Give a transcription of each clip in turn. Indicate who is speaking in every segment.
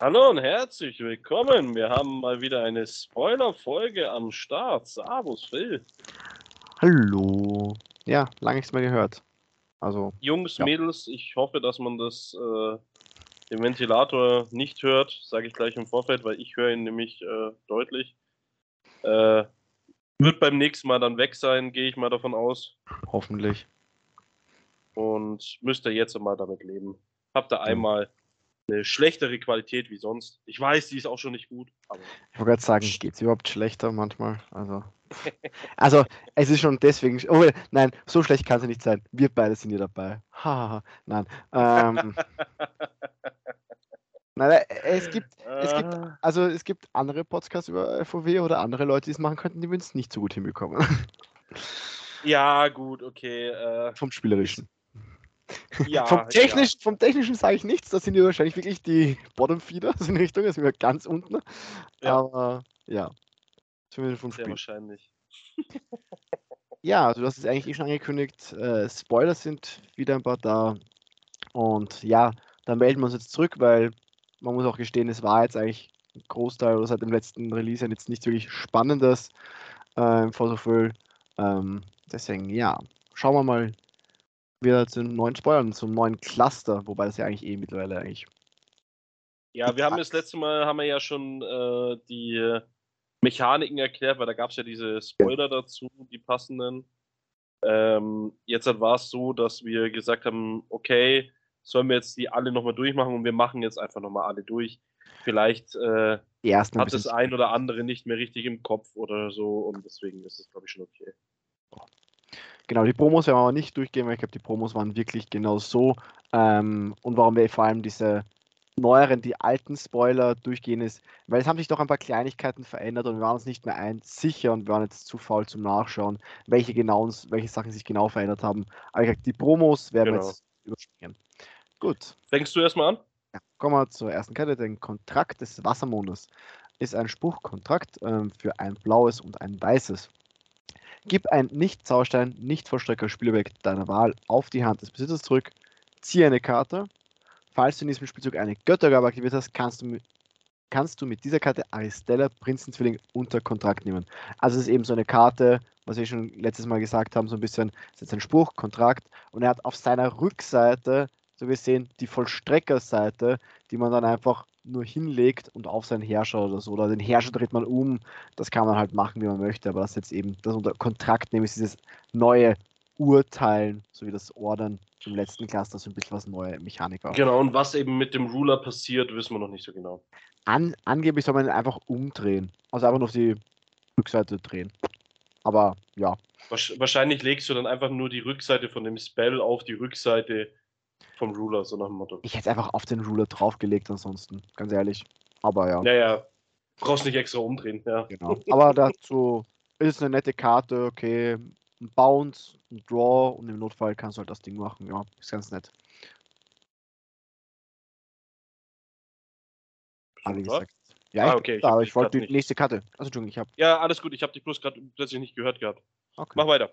Speaker 1: Hallo und herzlich willkommen. Wir haben mal wieder eine Spoiler-Folge am Start. Servus, Phil.
Speaker 2: Hallo. Ja, lange nichts mehr gehört. Also,
Speaker 1: Jungs,
Speaker 2: Ja.
Speaker 1: Mädels, ich hoffe, dass man das äh, den Ventilator nicht hört, sage ich gleich im Vorfeld, weil ich höre ihn nämlich äh, deutlich. Äh, wird beim nächsten Mal dann weg sein, gehe ich mal davon aus.
Speaker 2: hoffentlich.
Speaker 1: Und müsst ihr jetzt mal damit leben. Habt ihr einmal eine schlechtere Qualität wie sonst. Ich weiß, die ist auch schon nicht gut,
Speaker 2: Ich wollte gerade sagen, geht es überhaupt schlechter manchmal? Also, also, es ist schon deswegen. Oh, nein, so schlecht kann es nicht sein. Wir beide sind hier dabei. Nein. Ähm, nein, es gibt, es gibt,
Speaker 1: Ah,
Speaker 2: also es gibt andere Podcasts über FOW oder andere Leute, die es machen könnten, die würden es nicht so gut hinbekommen.
Speaker 1: ja, gut, okay. Äh,
Speaker 2: vom Spielerischen.
Speaker 1: Ja,
Speaker 2: vom Technischen, vom Technischen sage ich nichts. Da sind wir wahrscheinlich wirklich die Bottom-Feeder so in Richtung, da sind wir ganz unten.
Speaker 1: Ja.
Speaker 2: Aber ja. Zumindest vom
Speaker 1: Ja, sehr
Speaker 2: Spiel.
Speaker 1: wahrscheinlich.
Speaker 2: Ja, also du hast es eigentlich eh schon angekündigt. Äh, Spoiler sind wieder ein paar da. Und ja, dann melden wir uns jetzt zurück, weil man muss auch gestehen, es war jetzt eigentlich ein Großteil oder seit dem letzten Release jetzt nicht wirklich Spannendes äh, im Full. Ähm, deswegen, ja, schauen wir mal wieder zu den neuen Spoilern, zum neuen Cluster, wobei das ja eigentlich eh mittlerweile eigentlich.
Speaker 1: Ja, wir haben das letzte Mal haben wir ja schon äh, die äh, Mechaniken erklärt, weil da gab es ja diese Spoiler dazu, die passenden. Ähm, jetzt war es so, dass wir gesagt haben, okay, sollen wir jetzt die alle nochmal durchmachen und wir machen jetzt einfach nochmal alle durch. Vielleicht äh, hat das ein oder andere nicht mehr richtig im Kopf oder so und deswegen ist es, glaube ich, schon okay.
Speaker 2: Genau, die Promos werden wir aber nicht durchgehen, weil ich glaube, die Promos waren wirklich genau so. Ähm, und warum wir vor allem diese neueren, die alten Spoiler durchgehen ist, weil es haben sich doch ein paar Kleinigkeiten verändert und wir waren uns nicht mehr ein sicher und wir waren jetzt zu faul zum Nachschauen, welche genau, welche Sachen sich genau verändert haben. Aber ich glaub, die Promos werden wir
Speaker 1: Genau.
Speaker 2: jetzt überspringen. Gut,
Speaker 1: Fängst du erstmal an?
Speaker 2: ja, kommen wir zur ersten Kette. Den Kontrakt des Wassermondes ist ein Spruchkontrakt ähm, für ein blaues und ein weißes. Gib ein Nicht-Zaustein, nicht-Vollstrecker Spielobjekt deiner Wahl auf die Hand des Besitzers zurück, ziehe eine Karte. Falls du in diesem Spielzug eine Göttergabe aktiviert hast, kannst du mit, kannst du mit dieser Karte Aristella, Prinzenzwilling, unter Kontrakt nehmen. Also es ist eben so eine Karte, was wir schon letztes Mal gesagt haben, so ein bisschen, ist jetzt ein Spruch, Kontrakt, und er hat auf seiner Rückseite, so gesehen, die Vollstreckerseite, die man dann einfach nur hinlegt und auf seinen Herrscher oder so, oder den Herrscher dreht man um, das kann man halt machen, wie man möchte, aber das jetzt eben, das unter Kontrakt ist dieses neue Urteilen, so wie das Ordern im letzten Cluster, so ein bisschen was neue Mechanik war.
Speaker 1: Genau, und was eben mit dem Ruler passiert, wissen wir noch nicht so genau.
Speaker 2: An, angeblich soll man ihn einfach umdrehen, also einfach nur auf die Rückseite drehen. Aber ja,
Speaker 1: Wahrscheinlich legst du dann einfach nur die Rückseite von dem Spell auf die Rückseite vom Ruler, so nach dem Motto.
Speaker 2: ich hätte es einfach auf den Ruler draufgelegt ansonsten, ganz ehrlich. Aber ja.
Speaker 1: Naja, brauchst nicht extra umdrehen, ja.
Speaker 2: Genau. Aber dazu ist es eine nette Karte, okay. Ein Bounce, ein Draw und im Notfall kannst du halt das Ding machen. Ja, ist ganz nett.
Speaker 1: Was?
Speaker 2: gesagt. Ja,
Speaker 1: Ah, okay, ich
Speaker 2: aber ich wollte die
Speaker 1: nicht-
Speaker 2: nächste Karte. Also Entschuldigung, ich habe.
Speaker 1: Ja, alles gut, ich habe dich bloß gerade plötzlich nicht gehört gehabt.
Speaker 2: Okay.
Speaker 1: Mach weiter.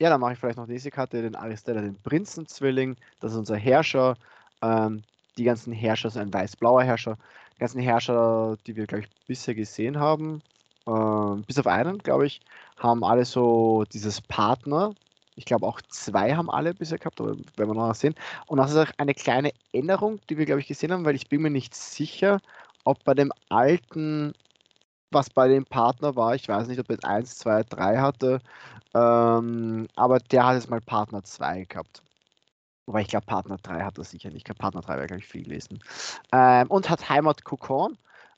Speaker 2: Ja, dann mache ich vielleicht noch die nächste Karte, den Aristella, den Prinzenzwilling. Das ist unser Herrscher. Ähm, die ganzen Herrscher sind ein weiß-blauer Herrscher. Die ganzen Herrscher, die wir, glaube ich, bisher gesehen haben, ähm, bis auf einen, glaube ich, haben alle so dieses Partner. Ich glaube, auch zwei haben alle bisher gehabt, aber werden wir noch sehen. Und das ist auch eine kleine Änderung, die wir, glaube ich, gesehen haben, weil ich bin mir nicht sicher, ob bei dem alten, was bei dem Partner war, ich weiß nicht, ob er jetzt 1, 2, 3 hatte, ähm, aber der hat jetzt mal Partner 2 gehabt. Wobei ich glaube, Partner 3 hat er sicher nicht. Partner 3 wäre, glaube ich, viel gelesen. Ähm, und hat Heimat Kokon.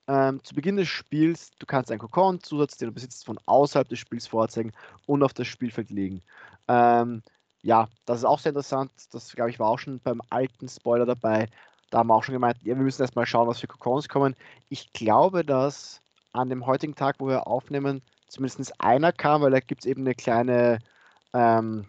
Speaker 2: Ähm, zu Beginn des Spiels, du kannst einen Kokon-Zusatz, den du besitzt, von außerhalb des Spiels vorzeigen und auf das Spielfeld legen. Ähm, ja, das ist auch sehr interessant. Das, glaube ich, war auch schon beim alten Spoiler dabei. Da haben wir auch schon gemeint, ja, wir müssen erstmal schauen, was für Kokons kommen. Ich glaube, dass an dem heutigen Tag, wo wir aufnehmen, zumindest einer kam, weil da gibt es eben eine kleine, ähm,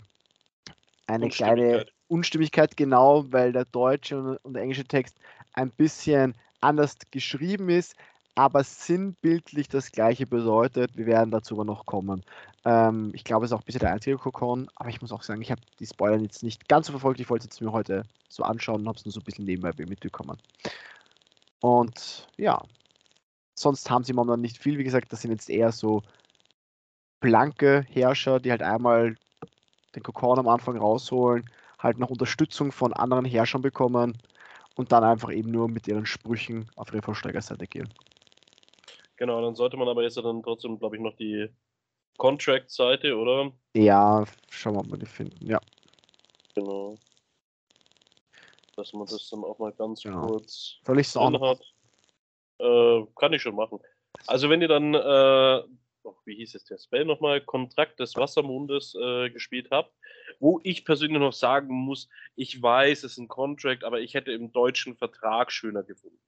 Speaker 2: eine kleine
Speaker 1: Unstimmigkeit.
Speaker 2: Unstimmigkeit, genau, weil der deutsche und, und der englische Text ein bisschen anders geschrieben ist, aber sinnbildlich das gleiche bedeutet. Wir werden dazu aber noch kommen. Ähm, ich glaube, es ist auch bisher der einzige Kokon, aber ich muss auch sagen, ich habe die Spoiler jetzt nicht ganz so verfolgt. Ich wollte es mir heute so anschauen und habe es nur so ein bisschen nebenbei mitbekommen. Und ja, sonst haben sie momentan nicht viel. Wie gesagt, das sind jetzt eher so blanke Herrscher, die halt einmal den Kokon am Anfang rausholen, halt noch Unterstützung von anderen Herrschern bekommen und dann einfach eben nur mit ihren Sprüchen auf ihre Versteigerseite gehen.
Speaker 1: Genau, dann sollte man aber jetzt dann trotzdem, glaube ich, noch die Contract-Seite, oder?
Speaker 2: Ja, schauen wir mal, ob wir die finden, ja.
Speaker 1: Genau. Dass man das dann auch mal ganz
Speaker 2: Genau.
Speaker 1: kurz
Speaker 2: Soll ich es auch noch?
Speaker 1: Äh, kann ich schon machen. Also wenn ihr dann, äh, oh, wie hieß es der Spell nochmal, Kontrakt des Wassermondes äh, gespielt habt, wo ich persönlich noch sagen muss, ich weiß, es ist ein Contract, aber ich hätte im deutschen Vertrag schöner gefunden.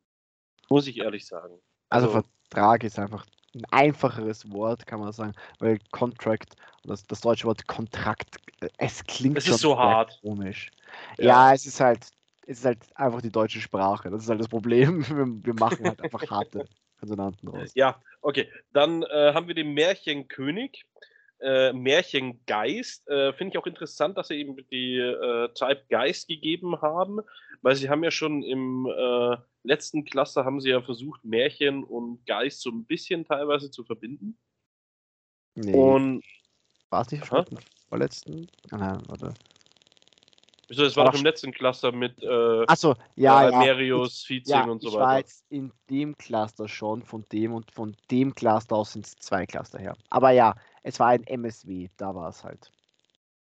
Speaker 1: Muss ich ehrlich sagen.
Speaker 2: Also,
Speaker 1: Also-
Speaker 2: Vertrag ist einfach ein einfacheres Wort, kann man sagen, weil Contract, das, das deutsche Wort Kontrakt, äh, es klingt
Speaker 1: Es
Speaker 2: schon
Speaker 1: so hart.
Speaker 2: komisch.
Speaker 1: Ja.
Speaker 2: Ja. es ist halt, es ist halt einfach die deutsche Sprache. Das ist halt das Problem. Wir, wir machen halt einfach harte Konsonanten raus.
Speaker 1: Ja, okay. Dann äh, haben wir den Märchenkönig. Äh, Märchengeist. Äh, Finde ich auch interessant, dass sie eben die äh, Type Geist gegeben haben, weil sie haben ja schon im äh, letzten Cluster haben sie ja versucht, Märchen und Geist so ein bisschen teilweise zu verbinden.
Speaker 2: Nee,
Speaker 1: Und
Speaker 2: war es nicht im vorletzten? Ah, nein, warte.
Speaker 1: Wieso, das war
Speaker 2: Ach,
Speaker 1: doch im letzten Cluster mit äh,
Speaker 2: Achso, ja, ja.
Speaker 1: Merius, Vizing
Speaker 2: Ja,
Speaker 1: und so
Speaker 2: ich war
Speaker 1: weiter.
Speaker 2: jetzt in dem Cluster schon, von dem und von dem Cluster aus sind es zwei Cluster her. Aber ja, es war ein MSW, da war es halt.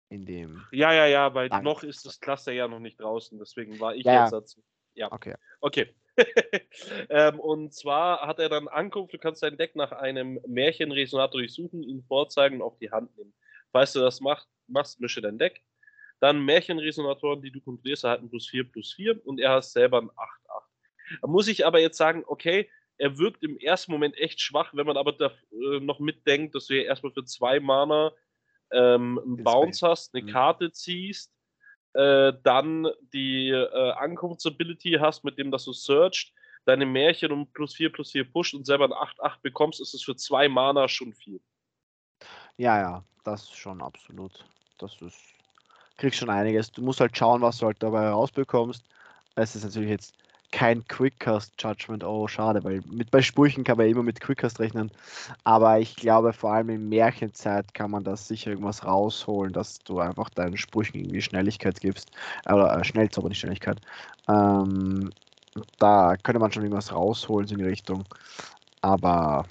Speaker 2: In dem.
Speaker 1: Ja, ja, ja, weil
Speaker 2: Danke.
Speaker 1: noch ist das Cluster ja noch nicht draußen, deswegen war ich
Speaker 2: Ja, ja.
Speaker 1: jetzt dazu. Ja.
Speaker 2: Okay.
Speaker 1: Okay. ähm, und zwar hat er dann Ankunft, du kannst dein Deck nach einem Märchenresonator durchsuchen, ihn vorzeigen und auf die Hand nehmen. Falls du das mach, machst, mische dein Deck. Dann Märchenresonatoren, die du kontrollierst, erhalten plus 4 plus 4 und er hat selber ein 8-8. Da muss ich aber jetzt sagen, okay, er wirkt im ersten Moment echt schwach, wenn man aber da, äh, noch mitdenkt, dass du ja erstmal für zwei Mana ähm, einen Bounce hast, eine
Speaker 2: Mhm.
Speaker 1: Karte ziehst, äh, dann die äh, Ankunftsability hast, mit dem dass du searcht, deine Märchen um plus 4 plus 4 pusht und selber ein 8-8 bekommst, ist es für zwei Mana schon viel.
Speaker 2: Ja, ja, das schon absolut. Das ist. Kriegst schon einiges. Du musst halt schauen, was du halt dabei rausbekommst. Es ist natürlich jetzt kein Quickcast Judgment, oh schade, weil mit bei Sprüchen kann man immer mit Quickcast rechnen. Aber ich glaube, vor allem in Märchenzeit kann man da sicher irgendwas rausholen, dass du einfach deinen Sprüchen irgendwie Schnelligkeit gibst. Oder äh, Schnellzauber, nicht Schnelligkeit. Ähm, da könnte man schon irgendwas rausholen in die Richtung. Aber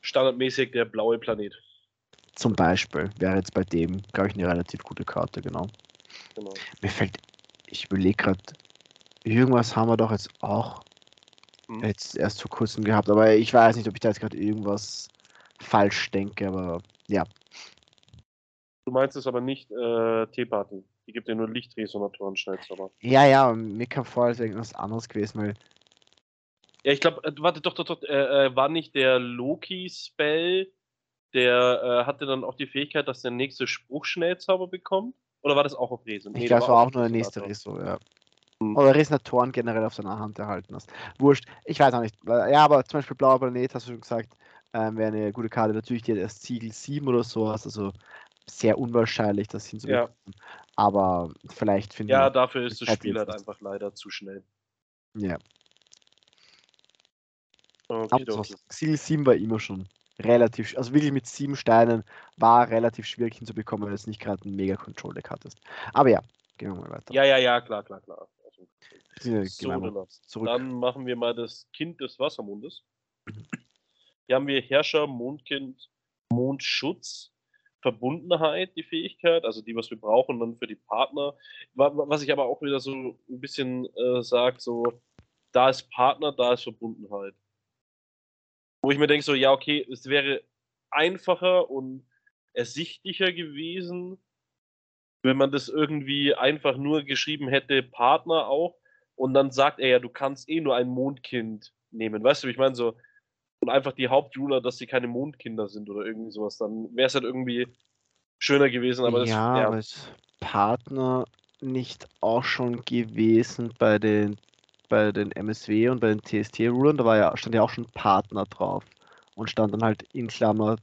Speaker 1: Standardmäßig der blaue Planet.
Speaker 2: Zum Beispiel wäre jetzt bei dem, glaube ich, eine relativ gute Karte, genau.
Speaker 1: Genau.
Speaker 2: Mir fällt, ich überlege gerade, irgendwas haben wir doch jetzt auch
Speaker 1: Hm.
Speaker 2: jetzt erst vor kurzem gehabt, aber ich weiß nicht, ob ich da jetzt gerade irgendwas falsch denke, aber ja.
Speaker 1: Du meinst es aber nicht äh, T-Party. Die gibt ja nur Lichtresonatoren Schnellzauber.
Speaker 2: Ja, ja, mir kam vor, als irgendwas anderes gewesen, weil
Speaker 1: Ja, ich glaube, äh, warte, doch, doch, doch, äh, äh, war nicht der Loki-Spell, der äh, hatte dann auch die Fähigkeit, dass der nächste Spruch Schnellzauber bekommt? Oder war das auch auf Resen?
Speaker 2: ich
Speaker 1: Nee,
Speaker 2: glaube,
Speaker 1: der
Speaker 2: es war auch nur der nächste. Reso, ja.
Speaker 1: Hm.
Speaker 2: Oder Resonatoren generell auf seiner Hand erhalten hast. Wurscht, ich weiß auch nicht. weil- Ja, aber zum Beispiel Blauer Planet, hast du schon gesagt, ähm, wäre eine gute Karte. Natürlich, die hat erst Ziegel 7 oder so, also sehr unwahrscheinlich, das hinzubekommen. Aber vielleicht finden
Speaker 1: Ja,
Speaker 2: wir.
Speaker 1: dafür ist das Spiel halt einfach leider zu schnell.
Speaker 2: Ja.
Speaker 1: Okay.
Speaker 2: Ziegel 7 war immer schon relativ, also wirklich mit sieben Steinen war relativ schwierig hinzubekommen, wenn du jetzt nicht gerade ein mega Control Deck hattest. Aber ja, gehen wir mal weiter.
Speaker 1: Ja, ja, ja, klar, klar, klar. Also, so,
Speaker 2: zurück.
Speaker 1: Dann machen wir mal das Kind des Wassermondes. Hier haben wir Herrscher, Mondkind, Mondschutz, Verbundenheit, die Fähigkeit, also die, was wir brauchen dann für die Partner. Wa- wa- Was ich aber auch wieder so ein bisschen äh, sage, so, da ist Partner, da ist Verbundenheit. Wo ich mir denke, so, ja, okay, es wäre einfacher und ersichtlicher gewesen, wenn man das irgendwie einfach nur geschrieben hätte, Partner auch, und dann sagt er ja, du kannst eh nur ein Mondkind nehmen. Weißt du, ich meine, so, und einfach die Hauptruler, dass sie keine Mondkinder sind oder irgendwie sowas, dann wäre es halt irgendwie schöner gewesen, aber das
Speaker 2: ja,
Speaker 1: ja,
Speaker 2: aber ist Partner nicht auch schon gewesen bei den bei den MSW und bei den TST-Rulern, da war ja, stand ja auch schon Partner drauf und stand dann halt in Klammer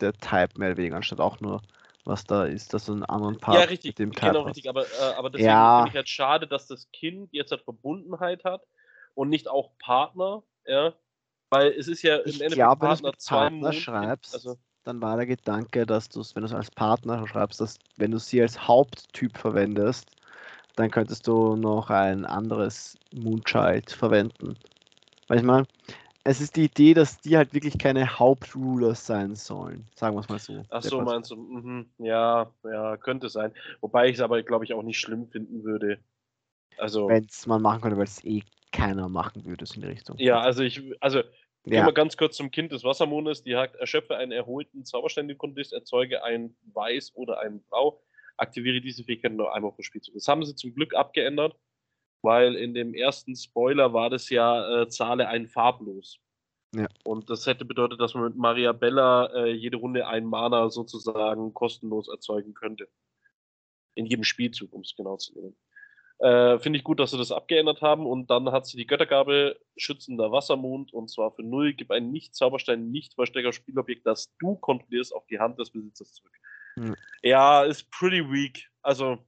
Speaker 2: der Type mehr oder weniger, anstatt auch nur, was da ist, dass du einen anderen Part
Speaker 1: ja, richtig,
Speaker 2: mit dem Type
Speaker 1: genau richtig, aber, äh, aber deswegen
Speaker 2: Ja.
Speaker 1: finde ich halt schade, dass das Kind jetzt halt Verbundenheit hat und nicht auch Partner, ja. Weil es ist ja
Speaker 2: im ich Endeffekt glaube, Partner, wenn du Partner schreibst, also, dann war der Gedanke, dass du es, wenn du es als Partner schreibst, dass wenn du sie als Haupttyp verwendest, dann könntest du noch ein anderes Moonchild verwenden. Weil ich meine, es ist die Idee, dass die halt wirklich keine Hauptrulers sein sollen. Sagen wir es mal so.
Speaker 1: Ach so, meinst du? Mhm. Ja, ja, könnte sein. Wobei ich es aber, glaube ich, auch nicht schlimm finden würde.
Speaker 2: Also. Wenn es man machen könnte, weil es eh keiner machen würde, in die Richtung.
Speaker 1: Ja, also ich, also ja. Gehen wir ganz kurz zum Kind des Wassermondes. Die hat, erschöpfe einen erholten Zauberständigen-Kondist, erzeuge ein Weiß oder ein Blau, aktiviere diese Fähigkeit nur einmal pro Spielzug. Das haben sie zum Glück abgeändert, weil in dem ersten Spoiler war das ja, äh, zahle ein farblos. Ja. Und das hätte bedeutet, dass man mit Maria Bella äh, jede Runde einen Mana sozusagen kostenlos erzeugen könnte. In jedem Spielzug, um es genau zu nehmen. Äh, Finde ich gut, dass sie das abgeändert haben. Und dann hat sie die Göttergabe schützender Wassermond und zwar für null. Gib einen Nicht-Zauberstein, Nicht-Verstecker-Spielobjekt, das du kontrollierst, auf die Hand des Besitzers zurück. Hm. Ja, ist pretty weak. Also.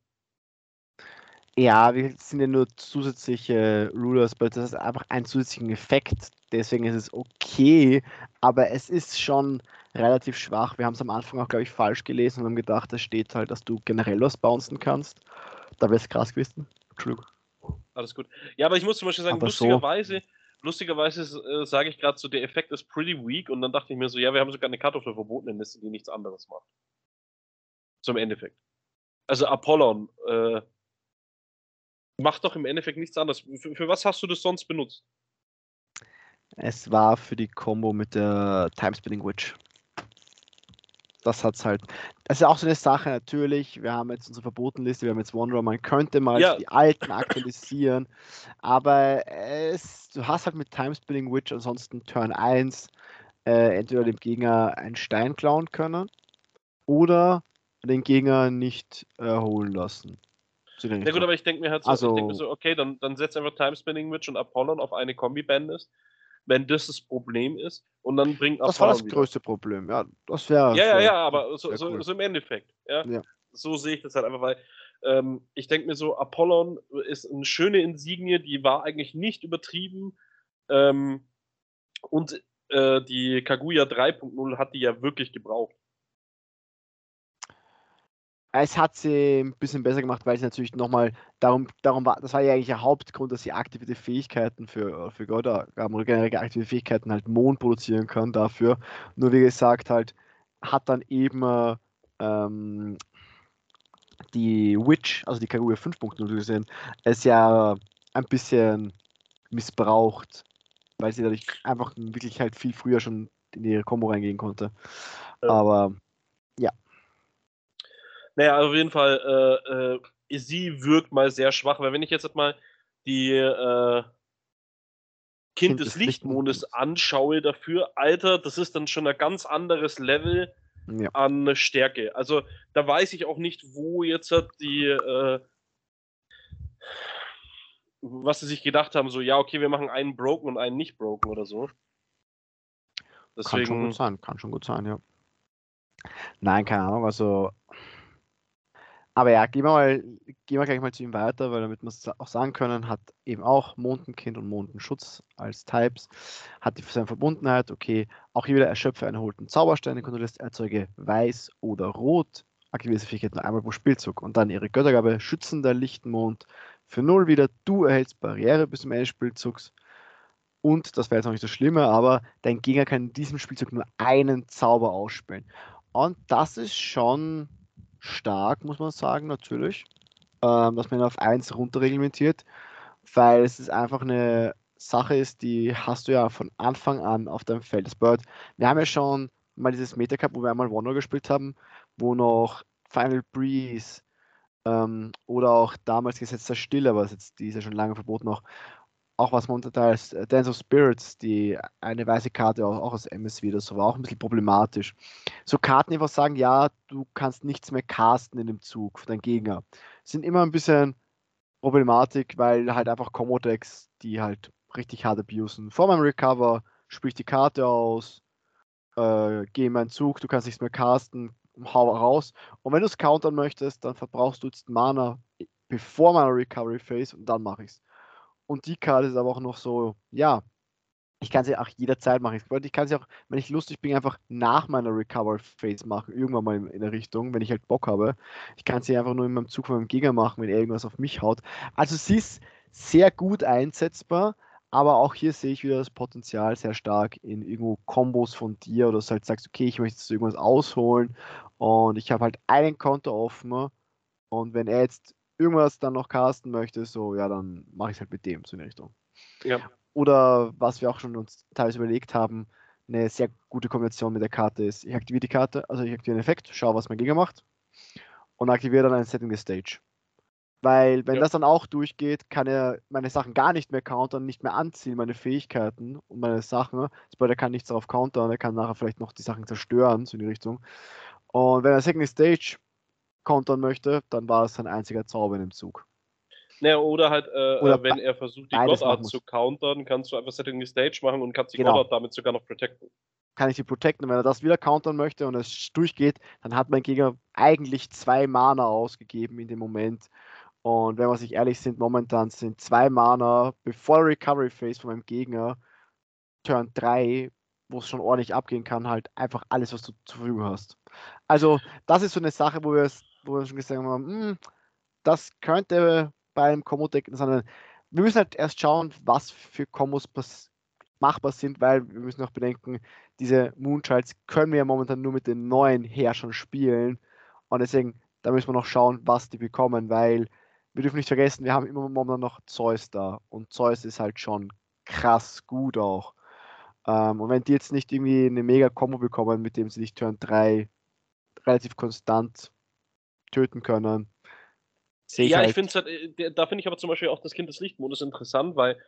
Speaker 2: Ja, wir sind ja nur zusätzliche Rulers, aber das ist einfach ein zusätzlichen Effekt. Deswegen ist es okay, aber es ist schon relativ schwach. Wir haben es am Anfang auch, glaube ich, falsch gelesen und haben gedacht, es steht halt, dass du generell was bouncen kannst. Da wäre es krass gewesen.
Speaker 1: Entschuldigung. Alles gut. Ja, aber ich muss zum Beispiel sagen, aber lustigerweise, so. lustigerweise äh, sage ich gerade so, der Effekt ist pretty weak und dann dachte ich mir so, ja, wir haben sogar eine Karte auf der verbotenen Liste, die nichts anderes macht. Zum Endeffekt. Also Apollon äh, macht doch im Endeffekt nichts anderes. Für, für was hast du das sonst benutzt?
Speaker 2: Es war für die Combo mit der Timespinning Witch das hat's halt. Das ist auch so eine Sache, natürlich. Wir haben jetzt unsere Verbotenliste, wir haben jetzt Wanderer, man könnte mal ja. die alten aktualisieren, aber es, du hast halt mit Timespinning Witch ansonsten Turn 1 äh, entweder dem Gegner einen Stein klauen können oder den Gegner nicht erholen lassen.
Speaker 1: Ja gut, aber ich denke mir halt so, also, ich mir so okay, dann, dann setzt einfach Timespinning Witch und Apollon auf eine Kombi-Bandlist wenn das das Problem ist. Und dann bringt
Speaker 2: Das war das wieder. größte Problem, ja. Das wäre.
Speaker 1: Ja, ja, ja, aber so, so, cool. so, im Endeffekt. Ja? ja. So sehe ich das halt einfach, weil ähm, ich denke mir so, Apollon ist eine schöne Insignie, die war eigentlich nicht übertrieben. Ähm, und äh, die Kaguya 3.0 hat die ja wirklich gebraucht
Speaker 2: es hat sie ein bisschen besser gemacht, weil sie natürlich nochmal darum, darum war, das war ja eigentlich der Hauptgrund, dass sie aktive Fähigkeiten für, für Göttergaben oder generell aktive Fähigkeiten halt Mond produzieren kann dafür. Nur wie gesagt, halt hat dann eben ähm, die Witch, also die Kaguya 5.0 gesehen, es ja ein bisschen missbraucht, weil sie dadurch einfach wirklich halt viel früher schon in ihre Combo reingehen konnte. Ja. Aber ja,
Speaker 1: naja, auf jeden Fall, äh, äh, sie wirkt mal sehr schwach, weil wenn ich jetzt mal die äh, Kind, kind des Lichtmondes, Lichtmondes anschaue dafür, Alter, das ist dann schon ein ganz anderes Level ja. an Stärke. Also da weiß ich auch nicht, wo jetzt die, äh, was sie sich gedacht haben, so, ja, okay, wir machen einen Broken und einen nicht Broken oder so.
Speaker 2: Deswegen... Kann schon gut sein, kann schon gut sein, ja. Nein, keine Ahnung, also aber ja, gehen wir, mal, gehen wir gleich mal zu ihm weiter, weil damit wir es auch sagen können, hat eben auch Mondenkind und Mondenschutz als Types, hat die seine Verbundenheit, okay, auch hier wieder erschöpfe einen erholten Zauberstein, den kontrollierst, erzeuge weiß oder rot, aktiviere diese Fähigkeit nur einmal pro Spielzug und dann ihre Göttergabe, schützender Lichtmond, für null wieder, du erhältst Barriere bis zum Ende des Spielzugs und, das wäre jetzt noch nicht so schlimmer, aber dein Gegner kann in diesem Spielzug nur einen Zauber ausspielen. Und das ist schon stark, muss man sagen, natürlich, ähm, dass man ihn auf 1 runterreglementiert, weil es ist einfach eine Sache ist, die hast du ja von Anfang an auf deinem Feld. Das Bird, wir haben ja schon mal dieses Meta Cup, wo wir einmal Wonder gespielt haben, wo noch Final Breeze ähm, oder auch damals gesetzter Stille, aber jetzt, die ist ja schon lange verboten noch, auch was man unter als äh, Dance of Spirits, die eine weiße Karte auch, auch aus MSV, das war auch ein bisschen problematisch. So Karten, die einfach sagen, ja, du kannst nichts mehr casten in dem Zug für deinen Gegner, sind immer ein bisschen Problematik, weil halt einfach Commodex, die halt richtig hart abusen. Vor meinem Recover sprich die Karte aus, äh, geh in meinen Zug, du kannst nichts mehr casten, hau raus. Und wenn du es countern möchtest, dann verbrauchst du jetzt Mana bevor meiner Recovery Phase und dann mache ich es. Und die Karte ist aber auch noch so, ja, ich kann sie auch jederzeit machen. Ich kann sie auch, wenn ich lustig bin, einfach nach meiner Recover Phase machen, irgendwann mal in der Richtung, wenn ich halt Bock habe. Ich kann sie einfach nur in meinem Zug von meinem Gegner machen, wenn er irgendwas auf mich haut. Also sie ist sehr gut einsetzbar, aber auch hier sehe ich wieder das Potenzial sehr stark in irgendwo Kombos von dir oder dass du halt sagst, okay, ich möchte jetzt irgendwas ausholen und ich habe halt einen Konto offen und wenn er jetzt irgendwas dann noch casten möchte, so, ja, dann mache ich es halt mit dem, so in die Richtung. Ja. Oder was wir auch schon uns teilweise überlegt haben, eine sehr gute Kombination mit der Karte ist, ich aktiviere die Karte, also ich aktiviere einen Effekt, schaue, was mein Gegner macht und aktiviere dann ein Setting the Stage. Weil, wenn ja. das dann auch durchgeht, kann er meine Sachen gar nicht mehr countern, nicht mehr anziehen, meine Fähigkeiten und meine Sachen. Weil er kann nichts darauf countern, er kann nachher vielleicht noch die Sachen zerstören, so in die Richtung. Und wenn er Second Stage countern möchte, dann war es sein einziger Zauber in dem Zug.
Speaker 1: Naja, oder halt, äh, oder wenn er versucht, die Goddard zu countern, kannst du einfach Setting the Stage machen und kannst die genau. Goddard damit sogar noch protecten.
Speaker 2: Kann ich die protecten. Wenn er das wieder countern möchte und es durchgeht, dann hat mein Gegner eigentlich zwei Mana ausgegeben in dem Moment. Und wenn wir sich ehrlich sind, momentan sind zwei Mana bevor Recovery Phase von meinem Gegner, Turn 3, wo es schon ordentlich abgehen kann, halt einfach alles, was du zur Verfügung hast. Also, das ist so eine Sache, wo wir, wo wir schon gesagt haben, hm, das könnte beim Combo-Deck sein. Wir müssen halt erst schauen, was für Kombos machbar sind, weil wir müssen auch bedenken, diese Moonchilds können wir ja momentan nur mit den neuen Herrschern spielen. Und deswegen, da müssen wir noch schauen, was die bekommen, weil wir dürfen nicht vergessen, wir haben immer momentan noch Zeus da. Und Zeus ist halt schon krass gut auch. Ähm, und wenn die jetzt nicht irgendwie eine mega Combo bekommen, mit dem sie dich Turn 3 relativ konstant töten können.
Speaker 1: Ich ja, halt ich finde halt, äh, da finde ich aber zum Beispiel auch das Kind des Lichtmodus interessant, weil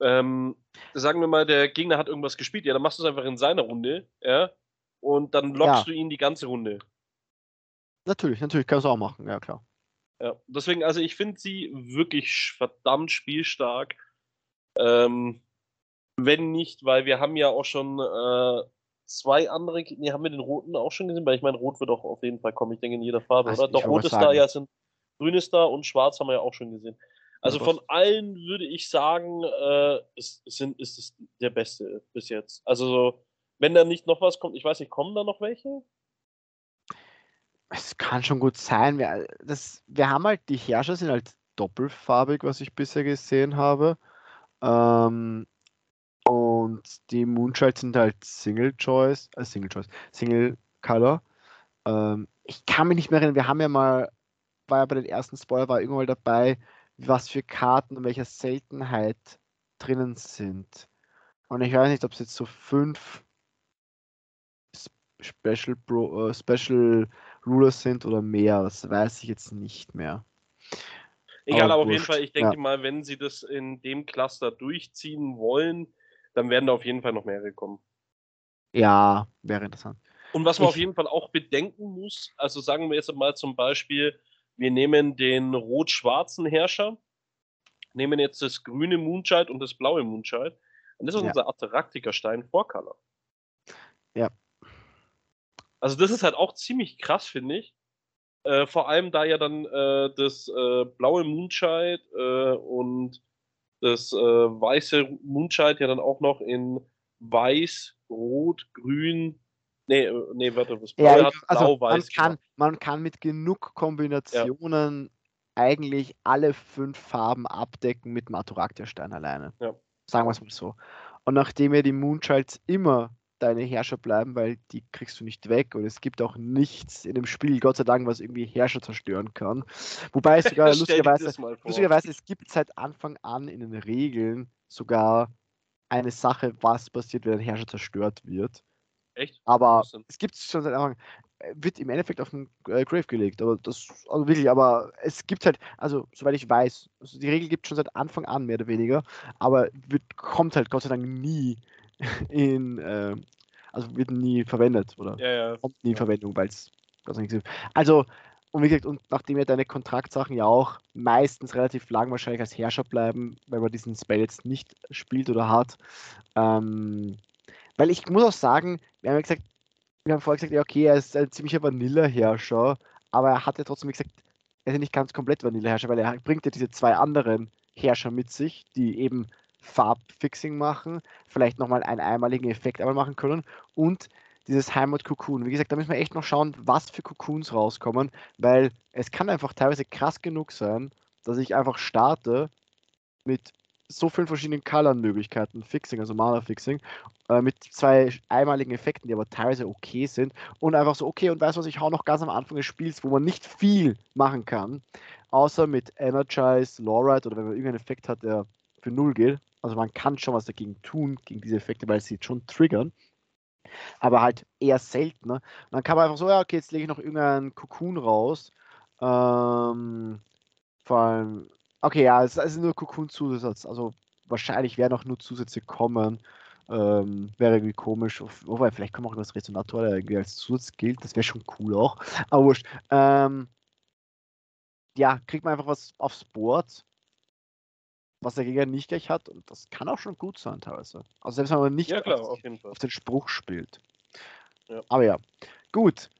Speaker 1: ähm, sagen wir mal, der Gegner hat irgendwas gespielt, ja, dann machst du es einfach in seiner Runde, ja, und dann lockst ja. du ihn die ganze Runde.
Speaker 2: Natürlich, natürlich kannst du auch machen, ja klar.
Speaker 1: Ja, deswegen, also ich finde sie wirklich verdammt spielstark. Ähm, wenn nicht, weil wir haben ja auch schon äh, zwei andere, nee, haben wir den roten auch schon gesehen? Weil ich meine, rot wird auch auf jeden Fall kommen, ich denke in jeder Farbe, also oder? Doch, rot ist da, ja, sind grün ist da und schwarz haben wir ja auch schon gesehen. Also von allen würde ich sagen, äh, ist, sind, ist es der beste bis jetzt. Also so, wenn da nicht noch was kommt, ich weiß nicht, kommen da noch welche?
Speaker 2: Es kann schon gut sein. Wir, das, wir haben halt, die Herrscher sind halt doppelfarbig, was ich bisher gesehen habe. Ähm, und die Moonchild sind halt Single Choice, äh, Single Choice, Single Color. Ähm, ich kann mich nicht mehr erinnern, wir haben ja mal, war ja bei den ersten Spoiler, war irgendwann mal dabei, was für Karten und welcher Seltenheit drinnen sind. Und ich weiß nicht, ob es jetzt so fünf Special, Pro, äh, Special Rulers sind oder mehr. Das weiß ich jetzt nicht mehr.
Speaker 1: Egal, aber, aber auf jeden Fall, ich denke ja. mal, wenn sie das in dem Cluster durchziehen wollen, dann werden da auf jeden Fall noch mehrere kommen.
Speaker 2: Ja, wäre interessant.
Speaker 1: Und was man ich, auf jeden Fall auch bedenken muss, also sagen wir jetzt mal zum Beispiel, wir nehmen den rot-schwarzen Herrscher, nehmen jetzt das grüne Moonchild und das blaue Moonchild. Und das ist ja. unser Atraktikerstein Vorcolor.
Speaker 2: Ja.
Speaker 1: Also das ist halt auch ziemlich krass, finde ich. Äh, vor allem da ja dann äh, das äh, blaue Moonchild äh, und das äh, weiße Moonchild ja dann auch noch in weiß, rot, grün. Nee, äh, nee, warte, was
Speaker 2: ja, hat also blau, weiß. Man kann, man kann mit genug Kombinationen ja. eigentlich alle fünf Farben abdecken mit Maturaktia-Stein alleine. Ja. Sagen wir es mal so. Und nachdem ja die Moonchilds immer deine Herrscher bleiben, weil die kriegst du nicht weg und es gibt auch nichts in dem Spiel, Gott sei Dank, was irgendwie Herrscher zerstören kann. Wobei es sogar lustigerweise, lustigerweise, es gibt seit Anfang an in den Regeln sogar eine Sache, was passiert, wenn ein Herrscher zerstört wird.
Speaker 1: Echt?
Speaker 2: Aber es gibt es schon seit Anfang wird im Endeffekt auf den äh, Grave gelegt, aber das, also wirklich, aber es gibt halt, also soweit ich weiß, also die Regel gibt es schon seit Anfang an mehr oder weniger, aber wird, kommt halt Gott sei Dank nie in, äh, also wird nie verwendet oder
Speaker 1: ja, ja.
Speaker 2: kommt nie in Verwendung, weil es Also, und wie gesagt, und nachdem ja deine Kontraktsachen ja auch meistens relativ lang wahrscheinlich als Herrscher bleiben, weil man diesen Spell jetzt nicht spielt oder hat, ähm, weil ich muss auch sagen, wir haben ja gesagt, wir haben vorher gesagt, ja, okay, er ist ein ziemlicher Vanilla-Herrscher, aber er hat ja trotzdem gesagt, er ist ja nicht ganz komplett Vanilla-Herrscher, weil er bringt ja diese zwei anderen Herrscher mit sich, die eben Farbfixing machen, vielleicht nochmal einen einmaligen Effekt einmal machen können und dieses Heimat Cocoon. Wie gesagt, da müssen wir echt noch schauen, was für Cocoons rauskommen, weil es kann einfach teilweise krass genug sein, dass ich einfach starte mit so vielen verschiedenen Color-Möglichkeiten, Fixing, also Mana-Fixing, äh, mit zwei einmaligen Effekten, die aber teilweise okay sind und einfach so, okay, und weißt du was, ich hau noch ganz am Anfang des Spiels, wo man nicht viel machen kann, außer mit Energize, Lawrite oder wenn man irgendeinen Effekt hat, der für null geht. Also man kann schon was dagegen tun, gegen diese Effekte, weil sie schon triggern. Aber halt eher seltener. Dann kann man einfach so, ja, okay, jetzt lege ich noch irgendeinen Cocoon raus. Ähm, vor allem Okay, ja, es ist nur Cocoon-Zusatz. Also wahrscheinlich werden auch nur Zusätze kommen. Ähm, wäre irgendwie komisch. Wobei, vielleicht kommt auch das Resonator, der irgendwie als Zusatz gilt. Das wäre schon cool auch. Aber wurscht. Ähm, ja, kriegt man einfach was aufs Board, was der Gegner nicht gleich hat. Und das kann auch schon gut sein teilweise. Also selbst wenn man nicht
Speaker 1: ja, klar,
Speaker 2: auf,
Speaker 1: auf,
Speaker 2: den Spruch spielt.
Speaker 1: Ja.
Speaker 2: Aber ja, gut.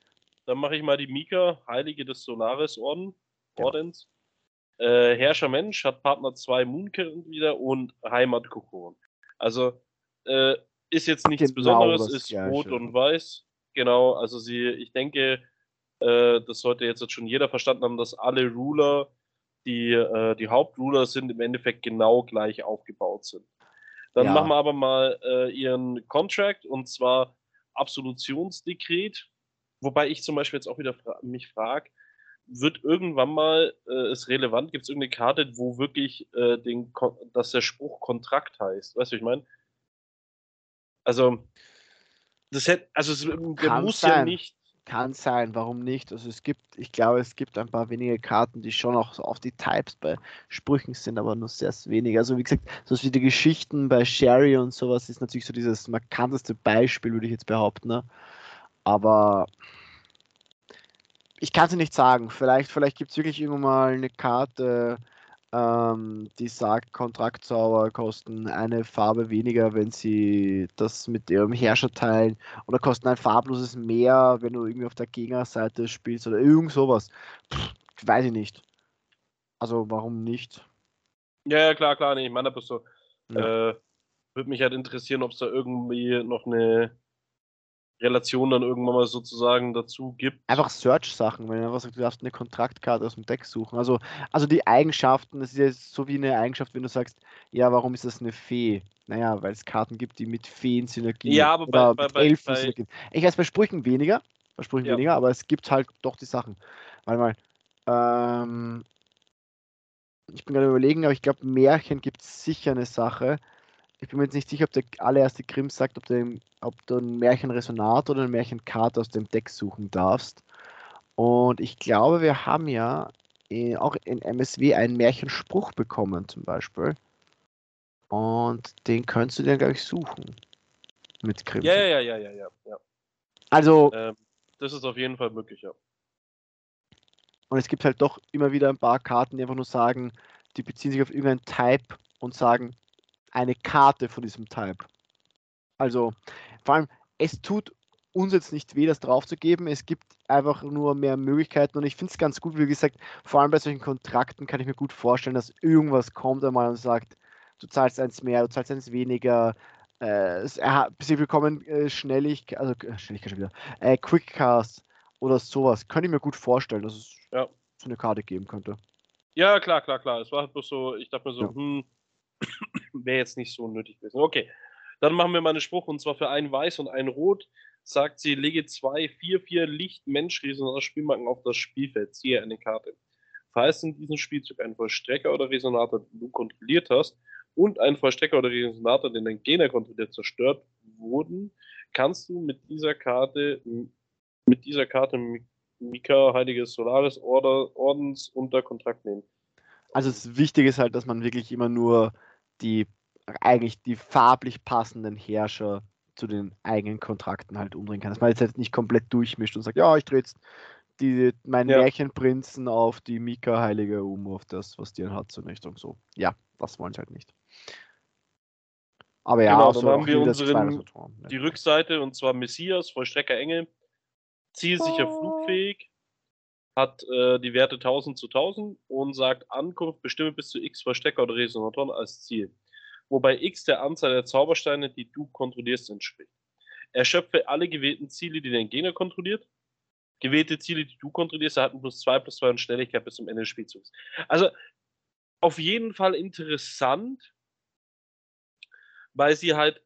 Speaker 1: Dann mache ich mal die Mika, Heilige des Solaris-Orden. Ordens. Äh, Herrscher Mensch hat Partner 2 Moonkern wieder und Heimat Kokon. Also äh, ist jetzt nichts genau Besonderes, ist Gleiche. rot und weiß. Genau, also sie, ich denke, äh, das sollte jetzt schon jeder verstanden haben, dass alle Ruler, die äh, die Hauptruler sind, im Endeffekt genau gleich aufgebaut sind. Dann ja. machen wir aber mal äh, ihren Contract und zwar Absolutionsdekret, wobei ich zum Beispiel jetzt auch wieder fra mich frage, wird irgendwann mal äh, es relevant, gibt es irgendeine Karte, wo wirklich äh, den, dass der Spruch Kontrakt heißt. Weißt du, ich meine? Also, das hätte, also es, der muss sein. ja nicht.
Speaker 2: Kann sein, warum nicht? Also es gibt, ich glaube, es gibt ein paar wenige Karten, die schon auch auf die Types bei Sprüchen sind, aber nur sehr wenig. Also wie gesagt, so wie die Geschichten bei Sherry und sowas ist natürlich so dieses markanteste Beispiel, würde ich jetzt behaupten. Ne? Aber ich kann es nicht sagen. Vielleicht, vielleicht gibt es wirklich irgendwann mal eine Karte, ähm, die sagt, Kontraktzauber kosten eine Farbe weniger, wenn sie das mit ihrem Herrscher teilen. Oder kosten ein farbloses mehr, wenn du irgendwie auf der Gegnerseite spielst oder irgend sowas. Pff, weiß ich nicht. Also warum nicht?
Speaker 1: Ja, ja klar, klar. Nee, ich meine, aber so. Ja. Äh, würde mich halt interessieren, ob es da irgendwie noch eine Relation dann irgendwann mal sozusagen dazu gibt.
Speaker 2: Einfach Search-Sachen, wenn du einfach sagst, du darfst eine Kontraktkarte aus dem Deck suchen. Also, also die Eigenschaften, das ist ja so wie eine Eigenschaft, wenn du sagst, ja, warum ist das eine Fee? Naja, weil es Karten gibt, die mit Feen Synergien
Speaker 1: ja, aber
Speaker 2: oder
Speaker 1: bei,
Speaker 2: bei, Elfen bei, Synergien. Ich weiß bei Sprüchen weniger, bei Sprüchen ja. weniger, aber es gibt halt doch die Sachen. Weil mal, ähm, ich bin gerade überlegen, aber ich glaube, Märchen gibt es sicher eine Sache, ich bin mir jetzt nicht sicher, ob der allererste Grimm sagt, ob, du, ob du ein Märchenresonat oder ein Märchenkarte aus dem Deck suchen darfst. Und ich glaube, wir haben ja in, auch in MSW einen Märchenspruch bekommen, zum Beispiel. Und den könntest du dir, glaube ich, suchen. Mit Grimm.
Speaker 1: Ja, ja, ja, ja, ja, ja.
Speaker 2: Also.
Speaker 1: Ähm, das ist auf jeden Fall möglich, ja.
Speaker 2: Und es gibt halt doch immer wieder ein paar Karten, die einfach nur sagen, die beziehen sich auf irgendeinen Type und sagen, eine Karte von diesem Type. Also vor allem, es tut uns jetzt nicht weh, das draufzugeben. Es gibt einfach nur mehr Möglichkeiten und ich finde es ganz gut, wie gesagt, vor allem bei solchen Kontrakten kann ich mir gut vorstellen, dass irgendwas kommt einmal und sagt, du zahlst eins mehr, du zahlst eins weniger. Äh, sie bekommen äh, Schnellig, also äh, Schnelligkeit schon wieder, äh, Quickcast oder sowas. Könnte ich mir gut vorstellen, dass es ja. so eine Karte geben könnte.
Speaker 1: Ja, klar, klar, klar. Es war halt bloß so, ich dachte mir so, ja. hm, wäre jetzt nicht so nötig gewesen. Okay, dann machen wir mal einen Spruch und zwar für ein Weiß und ein Rot. Sagt sie, lege zwei 4-4 Licht-Mensch-Resonator aus Spielmarken auf das Spielfeld. Ziehe eine Karte. Falls in diesem Spielzug ein Vollstrecker oder Resonator, den du kontrolliert hast, und ein Vollstrecker oder Resonator, den dein Gegner kontrolliert, zerstört wurden, kannst du mit dieser Karte, mit dieser Karte Mika, Heiliges Solaris Order, Ordens unter Kontrakt nehmen.
Speaker 2: Also das Wichtige ist halt, dass man wirklich immer nur die eigentlich die farblich passenden Herrscher zu den eigenen Kontrakten halt umdrehen kann. Dass man jetzt halt nicht komplett durchmischt und sagt, ja, ich drehe jetzt die, meinen ja. Märchenprinzen auf die Mika-Heilige um, auf das, was die hat, so in Richtung so. Ja, das wollen sie halt nicht.
Speaker 1: Aber ja, genau, dann so haben wir unseren, die Rückseite und zwar Messias, Vollstrecker Engel, zielsicher, oh. flugfähig, hat äh, die Werte 1000 zu 1000 und sagt Ankunft bestimme bis zu x Verstecker oder Resonatoren als Ziel. Wobei x der Anzahl der Zaubersteine, die du kontrollierst, entspricht. Erschöpfe alle gewählten Ziele, die dein Gegner kontrolliert. Gewählte Ziele, die du kontrollierst, erhalten plus 2 plus 2 und Schnelligkeit bis zum Ende des Spielzugs. Also auf jeden Fall interessant, weil sie halt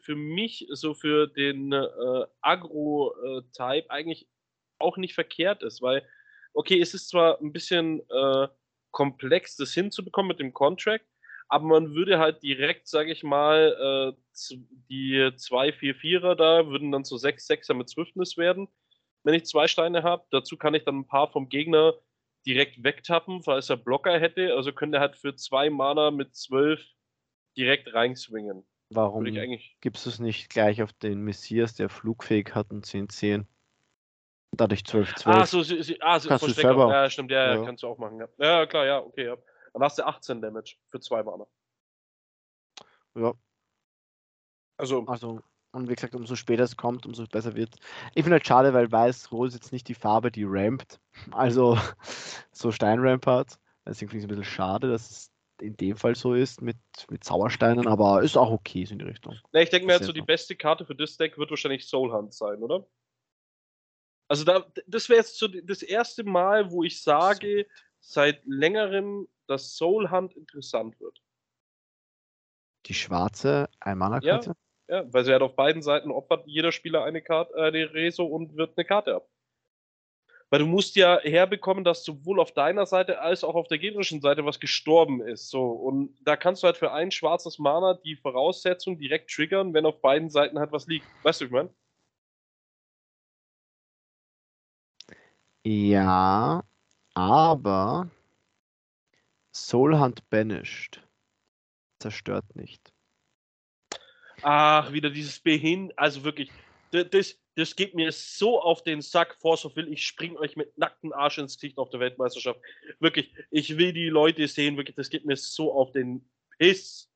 Speaker 1: für mich so für den äh, Agro-Type eigentlich auch nicht verkehrt ist, weil, okay, es ist zwar ein bisschen äh, komplex, das hinzubekommen mit dem Contract, aber man würde halt direkt, sage ich mal, äh, die 2-4-4er da würden dann zu 6-6er mit Swiftness werden, wenn ich zwei Steine habe. Dazu kann ich dann ein paar vom Gegner direkt wegtappen, falls er Blocker hätte. Also könnte er halt für zwei Mana mit 12 direkt reinswingen.
Speaker 2: Warum gibst du es nicht gleich auf den Messias, der flugfähig hat und 10-10? Dadurch 12, 12.
Speaker 1: Ah, so, sie, sie, ah, so kannst du selber. Ja, stimmt, ja, ja, kannst du auch machen. Ja, ja klar, ja, okay, ja. Dann hast du 18 Damage für zwei Mana.
Speaker 2: Ja. Also. Also, und wie gesagt, umso später es kommt, umso besser wird. Ich finde halt schade, weil Weiß-Rot ist jetzt nicht die Farbe, die rampt. Also, so Steinramp hat. Deswegen finde ich es ein bisschen schade, dass es in dem Fall so ist mit, mit Sauersteinen, aber ist auch okay so in die Richtung.
Speaker 1: Na, ich denke mir, halt so die beste Karte für das Deck wird wahrscheinlich Soul Hunt sein, oder? Also da, das wäre jetzt so das erste Mal, wo ich sage, seit längerem, dass Soul Hunt interessant wird.
Speaker 2: Die schwarze Almana-Karte?
Speaker 1: Ja, ja, weil sie hat auf beiden Seiten opfert jeder Spieler eine Karte, äh, eine Reso und wird eine Karte ab. Weil du musst ja herbekommen, dass sowohl auf deiner Seite als auch auf der gegnerischen Seite was gestorben ist. So. Und da kannst du halt für ein schwarzes Mana die Voraussetzung direkt triggern, wenn auf beiden Seiten halt was liegt. Weißt du, ich meine?
Speaker 2: Ja, aber Soulhunt Banished zerstört nicht.
Speaker 1: Ach, wieder dieses Behin, also wirklich, das, das geht mir so auf den Sack, Force of Will, ich spring euch mit nacktem Arsch ins Gesicht auf der Weltmeisterschaft. Wirklich, ich will die Leute sehen, wirklich, das geht mir so auf den Piss.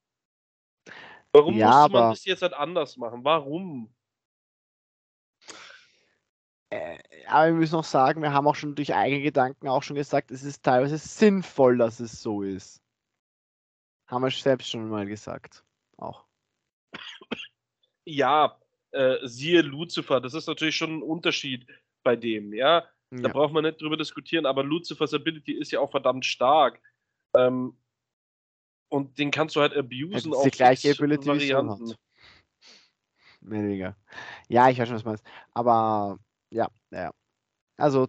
Speaker 1: Warum ja, muss man das jetzt halt anders machen? Warum?
Speaker 2: Äh, aber wir müssen auch sagen, wir haben auch schon durch eigene Gedanken auch schon gesagt, es ist teilweise sinnvoll, dass es so ist. Haben wir selbst schon mal gesagt. Auch.
Speaker 1: Ja, äh, siehe Lucifer, das ist natürlich schon ein Unterschied bei dem, ja. Da ja. braucht man nicht drüber diskutieren, aber Lucifers Ability ist ja auch verdammt stark. Ähm, und den kannst du halt abusen
Speaker 2: ja, auf die gleiche Ability Varianten. Weniger. Ja, ich weiß schon, was du meinst. Aber ja, ja. Also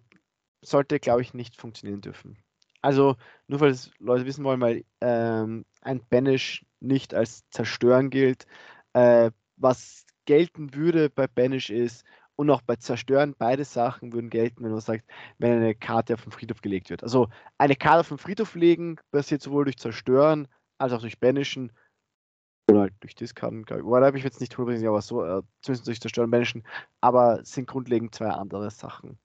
Speaker 2: sollte, glaube ich, nicht funktionieren dürfen. Also, nur weil es Leute wissen wollen, weil ähm, ein Banish nicht als Zerstören gilt. Äh, was gelten würde bei Banish ist, und auch bei Zerstören, beide Sachen würden gelten, wenn man sagt, wenn eine Karte auf den Friedhof gelegt wird. Also eine Karte auf den Friedhof legen passiert sowohl durch Zerstören als auch durch Banishen oder halt durch Discarden, glaube ich. Habe ich jetzt nicht 100%, aber so, äh, zumindest durch Zerstören Banishen, aber sind grundlegend zwei andere Sachen.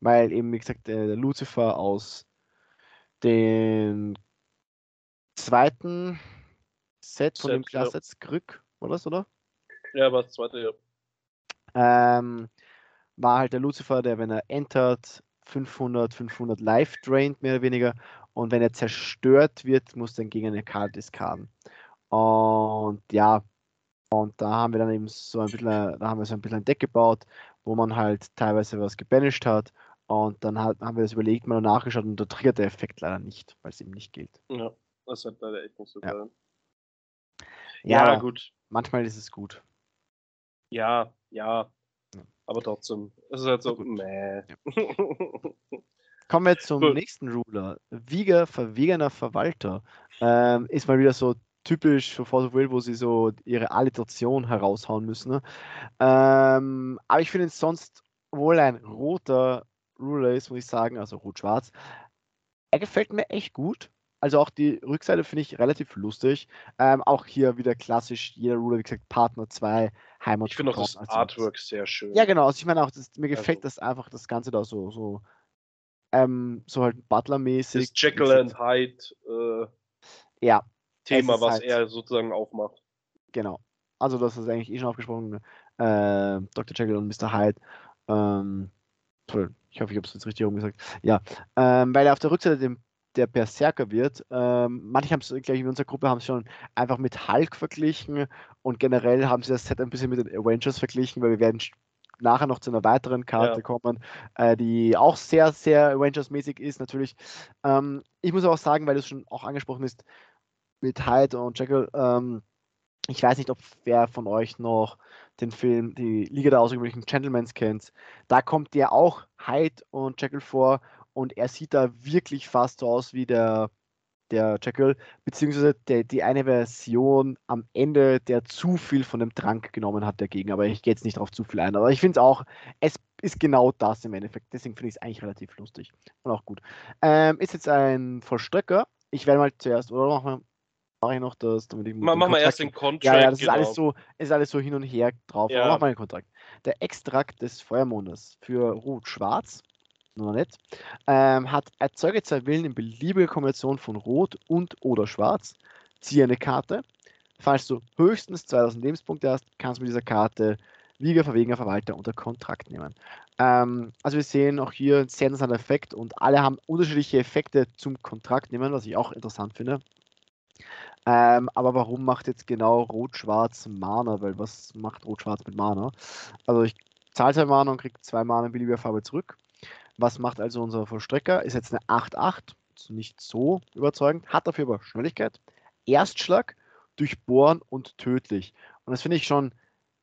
Speaker 2: Weil eben, wie gesagt, der Lucifer aus dem zweiten Set von Set, dem Klassetz ja. Krück, war das, oder?
Speaker 1: Ja, war das zweite, ja.
Speaker 2: Ähm, war halt der Lucifer, der, wenn er entert, 500, 500 live drained, mehr oder weniger. Und wenn er zerstört wird, muss dann gegen eine Karte discarden. Und ja, und da haben wir dann eben so ein bisschen, da haben wir so ein bisschen ein Deck gebaut, wo man halt teilweise was gebanished hat. Und dann hat, haben wir das überlegt, mal nachgeschaut und da triggert der Effekt leider nicht, weil es eben nicht gilt.
Speaker 1: Ja, das hat leider echt nicht so
Speaker 2: ja. Ja, ja, gut. Manchmal ist es gut.
Speaker 1: Ja, ja. Aber trotzdem, es ist halt so, meh. Ja.
Speaker 2: Kommen wir zum Gut. nächsten Ruler. Wieger, verwegener Verwalter. Ähm, ist mal wieder so typisch für Force of Will, wo sie so ihre Alliteration heraushauen müssen. Ne? Ähm, aber ich finde es sonst, wohl ein roter Ruler ist, muss ich sagen, also rot-schwarz, er gefällt mir echt gut. Also auch die Rückseite finde ich relativ lustig. Ähm, auch hier wieder klassisch, jeder Ruler, wie gesagt, Partner 2, Heimat.
Speaker 1: Ich finde auch das also Artwork das, sehr schön.
Speaker 2: Ja, genau. Also ich meine auch, das, mir gefällt also, das einfach, das Ganze da so, so, ähm, so halt Butler-mäßig.
Speaker 1: Das Jekyll and Hyde
Speaker 2: äh, ja,
Speaker 1: Thema, was halt, er sozusagen aufmacht.
Speaker 2: Genau. Also das ist eigentlich eh schon aufgesprochen. Äh, Dr. Jekyll und Mr. Hyde. Ähm, Toll. Ich hoffe, ich habe es jetzt richtig umgesagt. Ja, ähm, weil er auf der Rückseite dem, der Berserker wird. Ähm, manche haben es, glaube ich, in unserer Gruppe haben es schon einfach mit Hulk verglichen und generell haben sie das Set ein bisschen mit den Avengers verglichen, weil wir werden nachher noch zu einer weiteren Karte ja. kommen, äh, die auch sehr, sehr Avengers-mäßig ist, natürlich. Ähm, ich muss aber auch sagen, weil du es schon auch angesprochen ist, mit Hyde und Jekyll, ähm, ich weiß nicht, ob wer von euch noch den Film Die Liga der außergewöhnlichen Gentlemans kennt. Da kommt ja auch Hyde und Jekyll vor und er sieht da wirklich fast so aus wie der der Jekyll, beziehungsweise der, die eine Version am Ende, der zu viel von dem Trank genommen hat, dagegen. Aber ich gehe jetzt nicht darauf zu viel ein. Aber ich finde es auch, es ist genau das im Endeffekt. Deswegen finde ich es eigentlich relativ lustig und auch gut. Ähm, ist jetzt ein Vollstrecker. Ich werde mal zuerst, oder machen mache ich noch das,
Speaker 1: damit ich Mach, mach mal erst den Kontrakt.
Speaker 2: Ja, ja, das genau. ist alles so, ist alles so hin und her drauf. Ja. mach mal den Kontrakt. Der Extrakt des Feuermondes für Rot-Schwarz nur nett, ähm, hat erzeuge zwei Willen in beliebiger Kombination von Rot und oder Schwarz. Ziehe eine Karte. Falls du höchstens 2000 Lebenspunkte hast, kannst du mit dieser Karte Wieger, Verwegener, Verwalter unter Kontrakt nehmen. Ähm, also wir sehen auch hier einen sehr interessanten Effekt und alle haben unterschiedliche Effekte zum Kontrakt nehmen, was ich auch interessant finde. Ähm, aber warum macht jetzt genau Rot-Schwarz Mana? Weil was macht Rot-Schwarz mit Mana? Also ich zahle zwei Mana und kriege zwei Mana in beliebiger Farbe zurück. Was macht also unser Vollstrecker? Ist jetzt eine 8-8, nicht so überzeugend, hat dafür aber Schnelligkeit, Erstschlag, Durchbohren und tödlich. Und das finde ich schon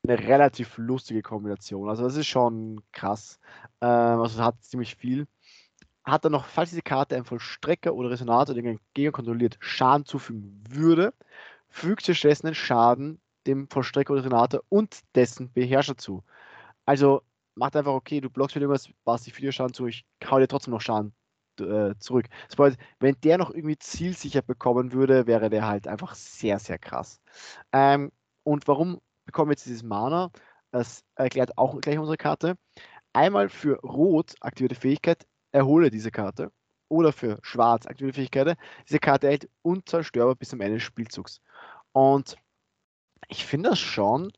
Speaker 2: eine relativ lustige Kombination. Also das ist schon krass. Ähm, also hat ziemlich viel. Hat dann noch, falls diese Karte ein Vollstrecker oder Resonator, den Gegner kontrolliert, Schaden zufügen würde, fügt sie stattdessen den Schaden dem Vollstrecker oder Resonator und dessen Beherrscher zu. Also macht einfach, okay, du blockst mir irgendwas, warst dich Schaden zu, ich hau dir trotzdem noch Schaden äh, zurück. Das bedeutet, wenn der noch irgendwie zielsicher bekommen würde, wäre der halt einfach sehr, sehr krass. Ähm, und warum bekommen wir jetzt dieses Mana? Das erklärt auch gleich unsere Karte. Einmal für Rot aktivierte Fähigkeit, erhole diese Karte. Oder für Schwarz aktivierte Fähigkeit. Diese Karte hält unzerstörbar bis zum Ende des Spielzugs. Und ich finde das schon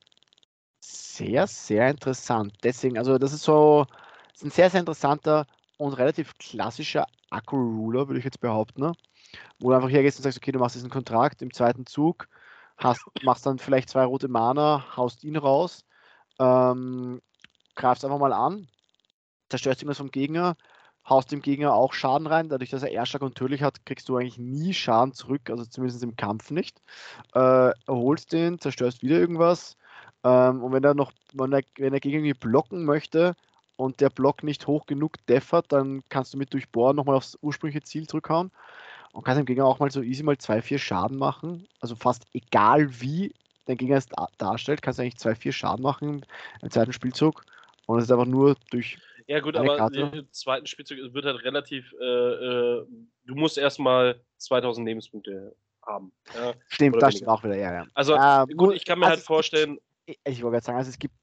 Speaker 2: sehr, sehr interessant. Deswegen, also das ist so, ist ein sehr, sehr interessanter und relativ klassischer Akku-Ruler, würde ich jetzt behaupten. Ne? Wo du einfach hergehst und sagst, okay, du machst diesen Kontrakt im zweiten Zug, hast, machst dann vielleicht zwei rote Mana, haust ihn raus, ähm, greifst einfach mal an, zerstörst irgendwas vom Gegner, haust dem Gegner auch Schaden rein. Dadurch, dass er Erschlag und tödlich hat, kriegst du eigentlich nie Schaden zurück, also zumindest im Kampf nicht. Äh, erholst den, zerstörst wieder irgendwas, ähm, und wenn er noch, wenn er, wenn er gegen irgendwie blocken möchte und der Block nicht hoch genug deffert, dann kannst du mit Durchbohren nochmal aufs ursprüngliche Ziel zurückhauen und kannst dem Gegner auch mal so easy mal 2-4 Schaden machen. Also fast egal wie dein Gegner es darstellt, kannst du eigentlich 2-4 Schaden machen im zweiten Spielzug. Und es ist einfach nur durch.
Speaker 1: Ja, gut, aber Karte. im zweiten Spielzug wird halt relativ. Äh, äh, du musst erstmal 2000 Lebenspunkte haben.
Speaker 2: Ja, Stimmt, das steht auch wieder, ja. ja.
Speaker 1: Also, äh, gut, ich kann mir also halt vorstellen,
Speaker 2: ich wollte sagen, also es gibt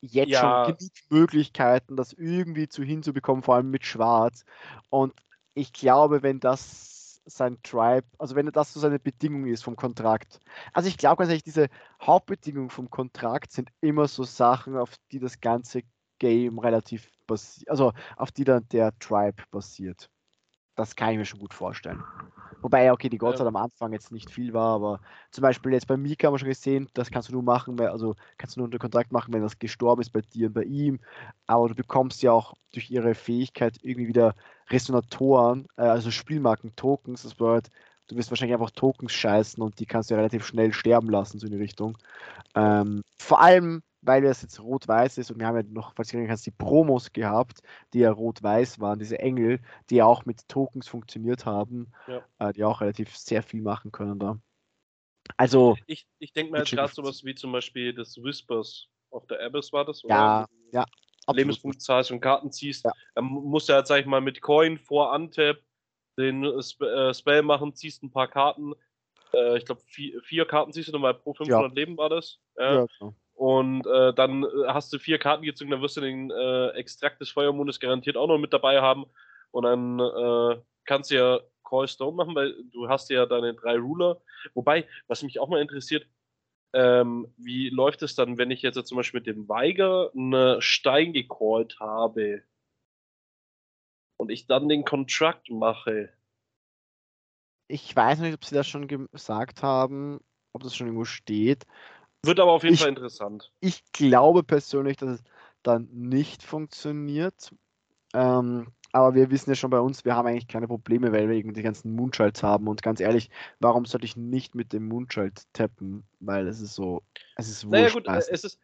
Speaker 2: jetzt ja. schon genug Möglichkeiten, das irgendwie zu hinzubekommen, vor allem mit Schwarz. Und ich glaube, wenn das sein Tribe, also wenn das so seine Bedingung ist vom Kontrakt. Also ich glaube ganz ehrlich, diese Hauptbedingungen vom Kontrakt sind immer so Sachen, auf die das ganze Game relativ basiert, also auf die dann der Tribe basiert. Das kann ich mir schon gut vorstellen. Wobei, okay, die Godzeit ja. am Anfang jetzt nicht viel war, aber zum Beispiel jetzt bei Mika haben wir schon gesehen, das kannst du nur machen, weil, also kannst du nur unter Kontrakt machen, wenn das gestorben ist bei dir und bei ihm. Aber du bekommst ja auch durch ihre Fähigkeit irgendwie wieder Resonatoren, äh, also Spielmarken-Tokens. Das bedeutet, du wirst wahrscheinlich einfach Tokens scheißen und die kannst du ja relativ schnell sterben lassen, so in die Richtung. Ähm, vor allem, weil es jetzt rot-weiß ist und wir haben ja noch, falls du erinnern kannst, die Promos gehabt, die ja rot-weiß waren, diese Engel, die ja auch mit Tokens funktioniert haben, ja. äh, die auch relativ sehr viel machen können da. Also.
Speaker 1: Ich, ich denke mir jetzt gerade sowas wie zum Beispiel das Whispers of the Abyss war das,
Speaker 2: oder? Ja, ja.
Speaker 1: Lebenspunkt zahlst und Karten ziehst. Ja. Dann musst du halt, sag ich mal, mit Coin vor Untap den äh, Spell machen, ziehst ein paar Karten. Äh, ich glaube, vier, vier, Karten ziehst du nochmal pro 500 ja. Leben war das. Ja, genau. Und äh, dann äh, hast du vier Karten gezogen, dann wirst du den äh, Extrakt des Feuermondes garantiert auch noch mit dabei haben. Und dann äh, kannst du ja Call Stone machen, weil du hast ja deine drei Ruler. Wobei, was mich auch mal interessiert, ähm, wie läuft es dann, wenn ich jetzt zum Beispiel mit dem Weiger einen Stein gecallt habe? und ich dann den Contract mache.
Speaker 2: Ich weiß nicht, ob sie das schon gesagt haben, ob das schon irgendwo steht.
Speaker 1: Wird aber auf jeden
Speaker 2: Ich-
Speaker 1: Fall interessant.
Speaker 2: Ich glaube persönlich, dass es dann nicht funktioniert. Ähm, aber wir wissen ja schon bei uns, wir haben eigentlich keine Probleme, weil wir eben die ganzen Moonchild haben. Und ganz ehrlich, warum sollte ich nicht mit dem Moonchild tappen? Weil es ist so, es ist wurscht.
Speaker 1: Naja gut, äh,
Speaker 2: meistens.
Speaker 1: es ist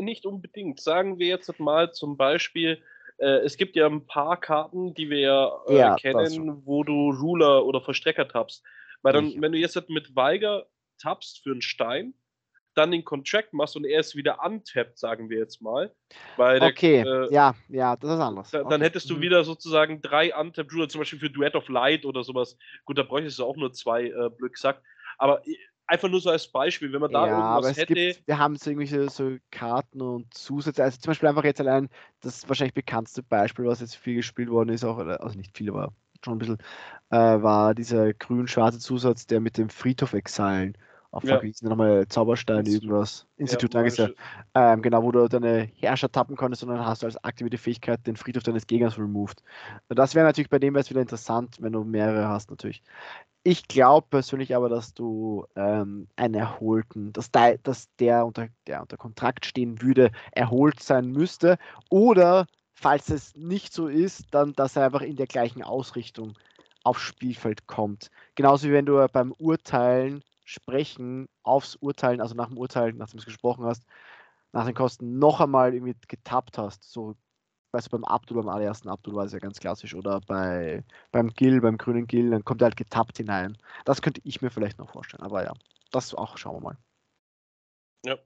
Speaker 1: nicht unbedingt. Sagen wir jetzt mal zum Beispiel, äh, es gibt ja ein paar Karten, die wir ja, äh,
Speaker 2: Ja,
Speaker 1: kennen, wo du Ruler oder Verstrecker tappst. Weil dann,
Speaker 2: Sicher.
Speaker 1: wenn du jetzt mit Weiger tappst für einen Stein, dann den Contract machst und er ist wieder untappt, sagen wir jetzt mal. Weil der,
Speaker 2: okay,
Speaker 1: äh,
Speaker 2: ja, ja, das ist anders.
Speaker 1: da,
Speaker 2: okay.
Speaker 1: dann hättest du
Speaker 2: mhm.
Speaker 1: wieder sozusagen drei Untapped Ruler, zum Beispiel für Duet of Light oder sowas. Gut, da bräuchtest du auch nur zwei, äh, blöd gesagt. Aber einfach nur so als Beispiel, wenn man da
Speaker 2: ja, aber
Speaker 1: irgendwas
Speaker 2: es
Speaker 1: hätte.
Speaker 2: gibt, wir haben so irgendwelche so Karten und Zusätze. Also zum Beispiel einfach jetzt allein das wahrscheinlich bekannteste Beispiel, was jetzt viel gespielt worden ist, auch, also nicht viel, aber schon ein bisschen, äh, war dieser grün-schwarze Zusatz, der mit dem Friedhof Auf
Speaker 1: Ja.
Speaker 2: verwiesen, nochmal Zauberstein, irgendwas. Institut,
Speaker 1: Ja,
Speaker 2: danke sehr. Ähm, genau, wo du deine Herrscher tappen konntest und dann hast du als aktivierte Fähigkeit den Friedhof deines Gegners removed. Und das wäre natürlich bei dem es wieder interessant, wenn du mehrere hast, natürlich. Ich glaube persönlich aber, dass du ähm, einen erholten, dass, der, dass der, unter, der unter Kontrakt stehen würde, erholt sein müsste. Oder, falls es nicht so ist, dann, dass er einfach in der gleichen Ausrichtung aufs Spielfeld kommt. Genauso wie wenn du beim Urteilen sprechen, aufs Urteilen, also nach dem Urteilen, nachdem du es gesprochen hast, nach den Kosten noch einmal irgendwie getappt hast. So, weißt du, beim Abdul, beim allerersten Abdul war es ja ganz klassisch. Oder bei, beim Gill, beim grünen Gill, dann kommt er halt getappt hinein. Das könnte ich mir vielleicht noch vorstellen. Aber ja, das auch schauen wir mal.
Speaker 1: Ja.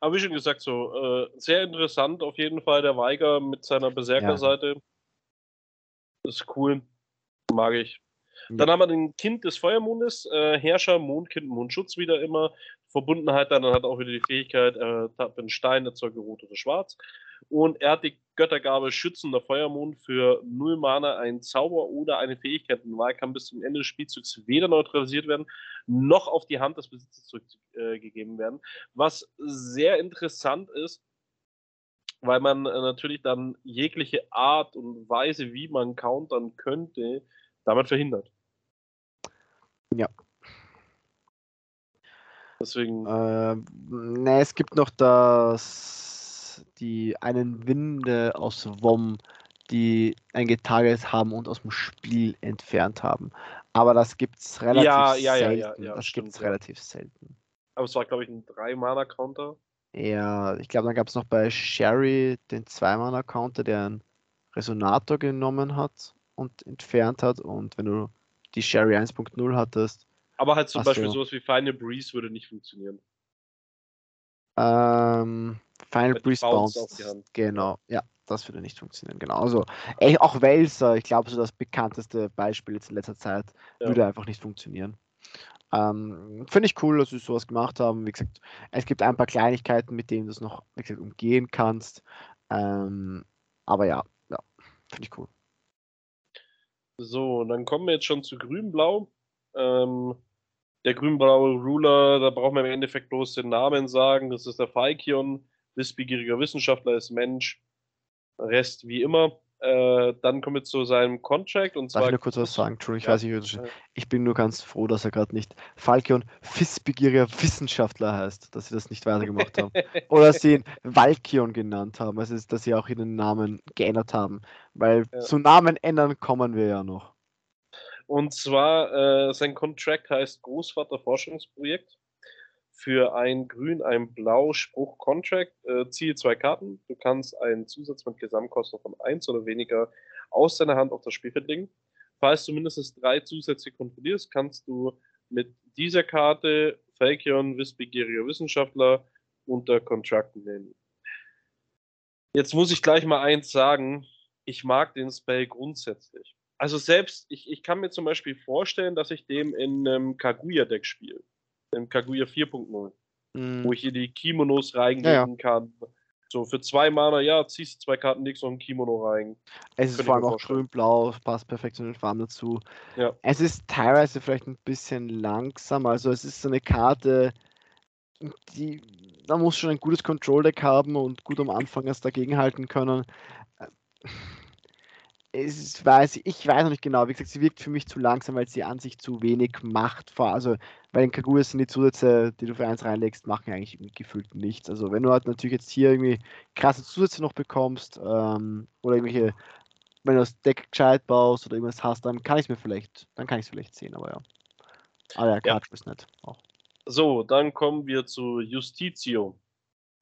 Speaker 1: Aber wie schon gesagt, so äh, sehr interessant auf jeden Fall der Weiger mit seiner Berserker-Seite. Ist cool. Mag ich. Dann haben wir den Kind des Feuermondes, äh, Herrscher, Mondkind, Mondschutz wieder immer. Verbundenheit dann hat auch wieder die Fähigkeit, äh, einen Stein, erzeuge rot oder schwarz. Und er hat die Göttergabe Schützender Feuermond für 0 Mana, ein Zauber oder eine Fähigkeit in Wahl kann bis zum Ende des Spielzugs weder neutralisiert werden, noch auf die Hand des Besitzers zurückgegeben werden. Was sehr interessant ist, weil man äh, natürlich dann jegliche Art und Weise, wie man countern könnte, damit verhindert.
Speaker 2: Ja.
Speaker 1: Deswegen,
Speaker 2: Ähm, ne, es gibt noch das, die einen Winde aus WOM, die ein getarget haben und aus dem Spiel entfernt haben. Aber das gibt es relativ
Speaker 1: Ja, ja, ja, ja,
Speaker 2: selten.
Speaker 1: ja,
Speaker 2: das
Speaker 1: stimmt,
Speaker 2: gibt es
Speaker 1: ja.
Speaker 2: relativ selten.
Speaker 1: aber es war, glaube ich, ein 3-Mana-Counter.
Speaker 2: Ja, ich glaube, dann gab es noch bei Sherry den Zweimann-Counter, der einen Resonator genommen hat und entfernt hat. Und wenn du die Sherry 1.0 hattest,
Speaker 1: Aber halt zum Beispiel
Speaker 2: so.
Speaker 1: sowas wie Final Breeze würde nicht funktionieren.
Speaker 2: ähm, Final Breeze
Speaker 1: Bounce
Speaker 2: Bounce. Genau, ja, das würde nicht funktionieren. Genau. Also, ey, auch Welser, ich glaube, so das bekannteste Beispiel jetzt in letzter Zeit,
Speaker 1: Ja.
Speaker 2: würde einfach nicht funktionieren. Ähm, Finde ich cool, dass sie sowas gemacht haben. Wie gesagt, es gibt ein paar Kleinigkeiten, mit denen du es noch wie gesagt, umgehen kannst. Ähm, aber ja, ja, finde ich cool.
Speaker 1: So, dann kommen wir jetzt schon zu Grün-Blau. Ähm, der grün-blaue Ruler, da brauchen wir im Endeffekt bloß den Namen sagen. Das ist der Falkion, wissbegieriger Wissenschaftler, ist Mensch. Rest wie immer. Äh, dann kommen wir zu seinem Contract und
Speaker 2: Darf
Speaker 1: zwar.
Speaker 2: ich nur kurz was sagen? Entschuldigung, ich
Speaker 1: Ja.
Speaker 2: weiß nicht,
Speaker 1: Ja.
Speaker 2: ich bin nur ganz froh, dass er gerade nicht Falkion wissbegieriger Wissenschaftler heißt, dass sie das nicht weitergemacht haben. Oder sie ihn Valkion genannt haben, also dass sie auch ihren Namen geändert haben. Weil
Speaker 1: Ja.
Speaker 2: zu Namen ändern kommen wir ja noch.
Speaker 1: Und zwar, äh, sein Contract heißt Großvater Forschungsprojekt. Für ein Grün, ein Blau Spruch Contract äh, ziehe zwei Karten. Du kannst einen Zusatz mit Gesamtkosten von 1 oder weniger aus deiner Hand auf das Spielfeld legen. Falls du mindestens drei Zusätze kontrollierst, kannst du mit dieser Karte Falkion, wissbegieriger Wissenschaftler unter Contract nehmen. Jetzt muss ich gleich mal eins sagen. Ich mag den Spell grundsätzlich. Also selbst, ich, ich kann mir zum Beispiel vorstellen, dass ich dem in einem Kaguya-Deck spiele. Im Kaguya 4.0.
Speaker 2: Mm,
Speaker 1: Wo ich hier die Kimonos reingeben kann. So für zwei Mana, ja, ziehst du zwei Karten, legst noch ein Kimono rein.
Speaker 2: Es ist
Speaker 1: könnte
Speaker 2: vor allem auch grün-blau, passt perfekt zu den Farben dazu.
Speaker 1: Ja.
Speaker 2: Es ist teilweise vielleicht ein bisschen langsam, also es ist so eine Karte, die, da muss schon ein gutes Control-Deck haben und gut am Anfang erst dagegenhalten können. Es weiß, ich weiß noch nicht genau. Wie gesagt, sie wirkt für mich zu langsam, weil sie an sich zu wenig macht. Also, weil in Kaguya sind die Zusätze, die du für eins reinlegst, machen eigentlich gefühlt nichts. Also, wenn du halt natürlich jetzt hier irgendwie krasse Zusätze noch bekommst ähm, oder irgendwelche, wenn du das Deck gescheit baust oder irgendwas hast, dann kann ich es mir vielleicht, dann kann ich es vielleicht sehen, aber ja. Aber ja,
Speaker 1: Ja.
Speaker 2: Card ist nett. Auch.
Speaker 1: So, dann kommen wir zu Justizio.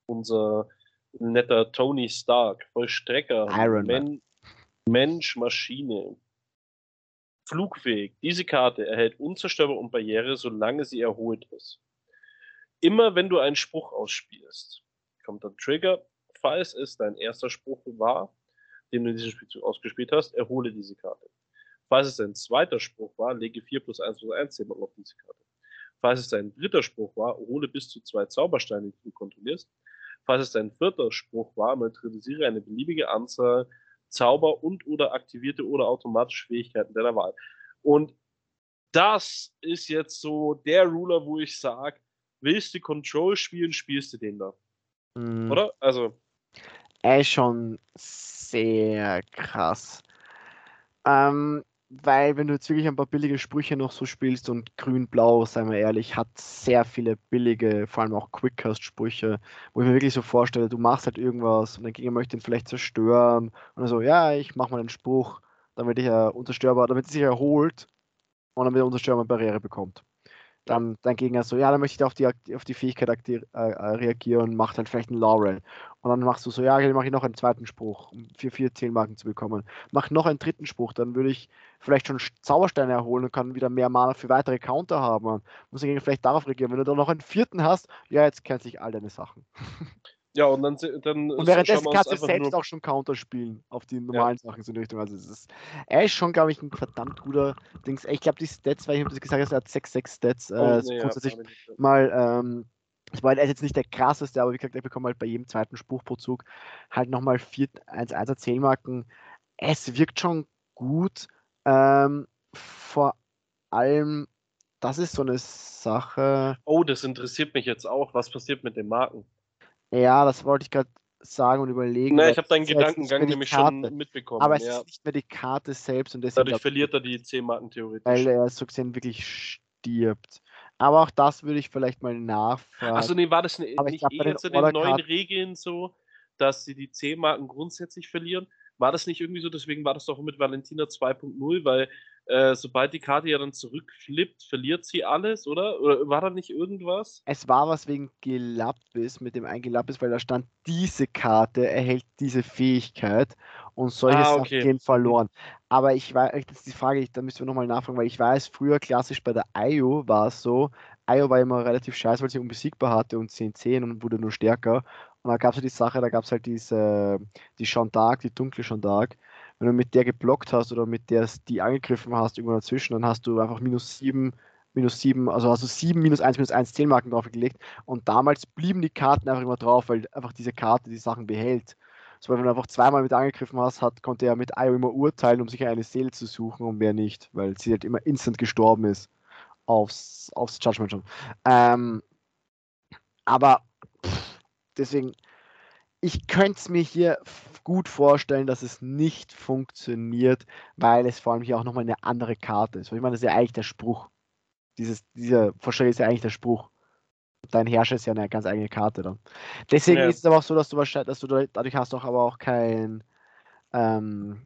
Speaker 1: Unser netter Tony Stark, Vollstrecker,
Speaker 2: Iron Man.
Speaker 1: Men Mensch, Maschine. Flugfähig. Diese Karte erhält unzerstörbar und Barriere, solange sie erholt ist. Immer wenn du einen Spruch ausspielst, kommt ein Trigger. Falls es dein erster Spruch war, den du in diesem Spielzug ausgespielt hast, erhole diese Karte. Falls es dein zweiter Spruch war, lege 4 plus 1 plus 1 Zählmarken auf diese Karte. Falls es dein dritter Spruch war, hole bis zu zwei Zaubersteine, die du kontrollierst. Falls es dein vierter Spruch war, neutralisiere eine beliebige Anzahl Zauber und oder aktivierte oder automatische Fähigkeiten deiner Wahl. Und das ist jetzt so der Ruler, wo ich sage, willst du Control spielen, spielst du den da.
Speaker 2: Mhm.
Speaker 1: Oder? Also,
Speaker 2: Er ist schon sehr krass. Ähm, weil wenn du jetzt wirklich ein paar billige Sprüche noch so spielst und grün-blau, seien wir ehrlich, hat sehr viele billige, vor allem auch Quickcast-Sprüche, wo ich mir wirklich so vorstelle, du machst halt irgendwas und dein Gegner möchte ihn vielleicht zerstören und dann so, ja, ich mach mal einen Spruch, damit er unzerstörbar, damit er sich erholt und damit er unzerstörbar Barriere bekommt. Dann dein Gegner so, ja, dann möchte ich da auf die, auf die Fähigkeit äh, reagieren, macht halt vielleicht einen Laurel. Und dann machst du so, ja, dann mache ich noch einen zweiten Spruch, um für vier Zählmarken zu bekommen. Mach noch einen dritten Spruch, dann würde ich vielleicht schon Sch- Zaubersteine erholen und kann wieder mehr Mana für weitere Counter haben. Muss Gegner vielleicht darauf reagieren. Wenn du dann noch einen vierten hast, ja, jetzt kennt sich all deine Sachen.
Speaker 1: ja, und dann, dann
Speaker 2: Und währenddessen kannst du selbst auch schon Counter spielen auf die normalen Sachen so in die Richtung. Also es ist, er ist schon, glaube ich, ein verdammt guter Dings. Ich glaube, die Stats, weil ich habe das gesagt, habe, er hat 6-6 Stats. Äh,
Speaker 1: Oh,
Speaker 2: so
Speaker 1: nee, ja,
Speaker 2: grundsätzlich
Speaker 1: ich nicht.
Speaker 2: mal, ähm, er ist jetzt nicht der krasseste, aber wie gesagt, er bekommt halt bei jedem zweiten Spruch pro Zug halt nochmal 4 1-1er Zählmarken. Es wirkt schon gut. Ähm, vor allem, das ist so eine Sache.
Speaker 1: Oh, das interessiert mich jetzt auch. Was passiert mit den Marken?
Speaker 2: Ja, das wollte ich gerade sagen und überlegen.
Speaker 1: Na,
Speaker 2: weil
Speaker 1: ich habe deinen
Speaker 2: das
Speaker 1: Gedankengang nämlich schon mitbekommen.
Speaker 2: Aber es
Speaker 1: ja.
Speaker 2: ist nicht mehr die Karte selbst und deswegen,
Speaker 1: Dadurch verliert er die 10 Marken theoretisch.
Speaker 2: weil er so gesehen wirklich stirbt. Aber auch das würde ich vielleicht mal nachfragen.
Speaker 1: Achso, nee, war das ne- nicht
Speaker 2: glaub,
Speaker 1: eh jetzt in den neuen
Speaker 2: Orderkarten-
Speaker 1: Regeln so, dass sie die 10 Marken grundsätzlich verlieren? War das nicht irgendwie so? Deswegen war das doch mit Valentina 2.0, weil äh, sobald die Karte ja dann zurückflippt, verliert sie alles, oder? Oder war da nicht irgendwas?
Speaker 2: Es war was wegen Gelappis, mit dem ein Gelappis, weil da stand, diese Karte erhält diese Fähigkeit und solche
Speaker 1: Ah,
Speaker 2: Sachen
Speaker 1: okay.
Speaker 2: gehen verloren. Aber ich weiß, das ist die Frage, da müssen wir nochmal nachfragen, weil ich weiß, früher klassisch bei der IO war es so, IO war immer relativ scheiße, weil sie unbesiegbar hatte und 10-10 und wurde nur stärker. Und da gab es ja die Sache, da gab es halt diese, die Jeanne d'Arc, die dunkle Jeanne d'Arc. Wenn du mit der geblockt hast oder mit der die angegriffen hast, irgendwo dazwischen, dann hast du einfach minus 7, minus 7, also hast du 7, minus 1, minus 1 Zählmarken draufgelegt. Und damals blieben die Karten einfach immer drauf, weil einfach diese Karte die Sachen behält. So, wenn du einfach zweimal mit angegriffen hast, hat, konnte er mit Io immer urteilen, um sich eine Seele zu suchen und mehr nicht, weil sie halt immer instant gestorben ist aufs, aufs Judgment schon. Ähm, aber pff, deswegen, ich könnte es mir hier gut vorstellen, dass es nicht funktioniert, weil es vor allem hier auch nochmal eine andere Karte ist. Ich meine, das ist ja eigentlich der Spruch. Dieses, dieser Vorstellung ist ja eigentlich der Spruch. Dein Herrscher ist ja eine ganz eigene Karte dann. Deswegen
Speaker 1: Ja.
Speaker 2: ist es aber auch so, dass du wahrscheinlich, dass du da- dadurch hast doch aber auch kein, ähm,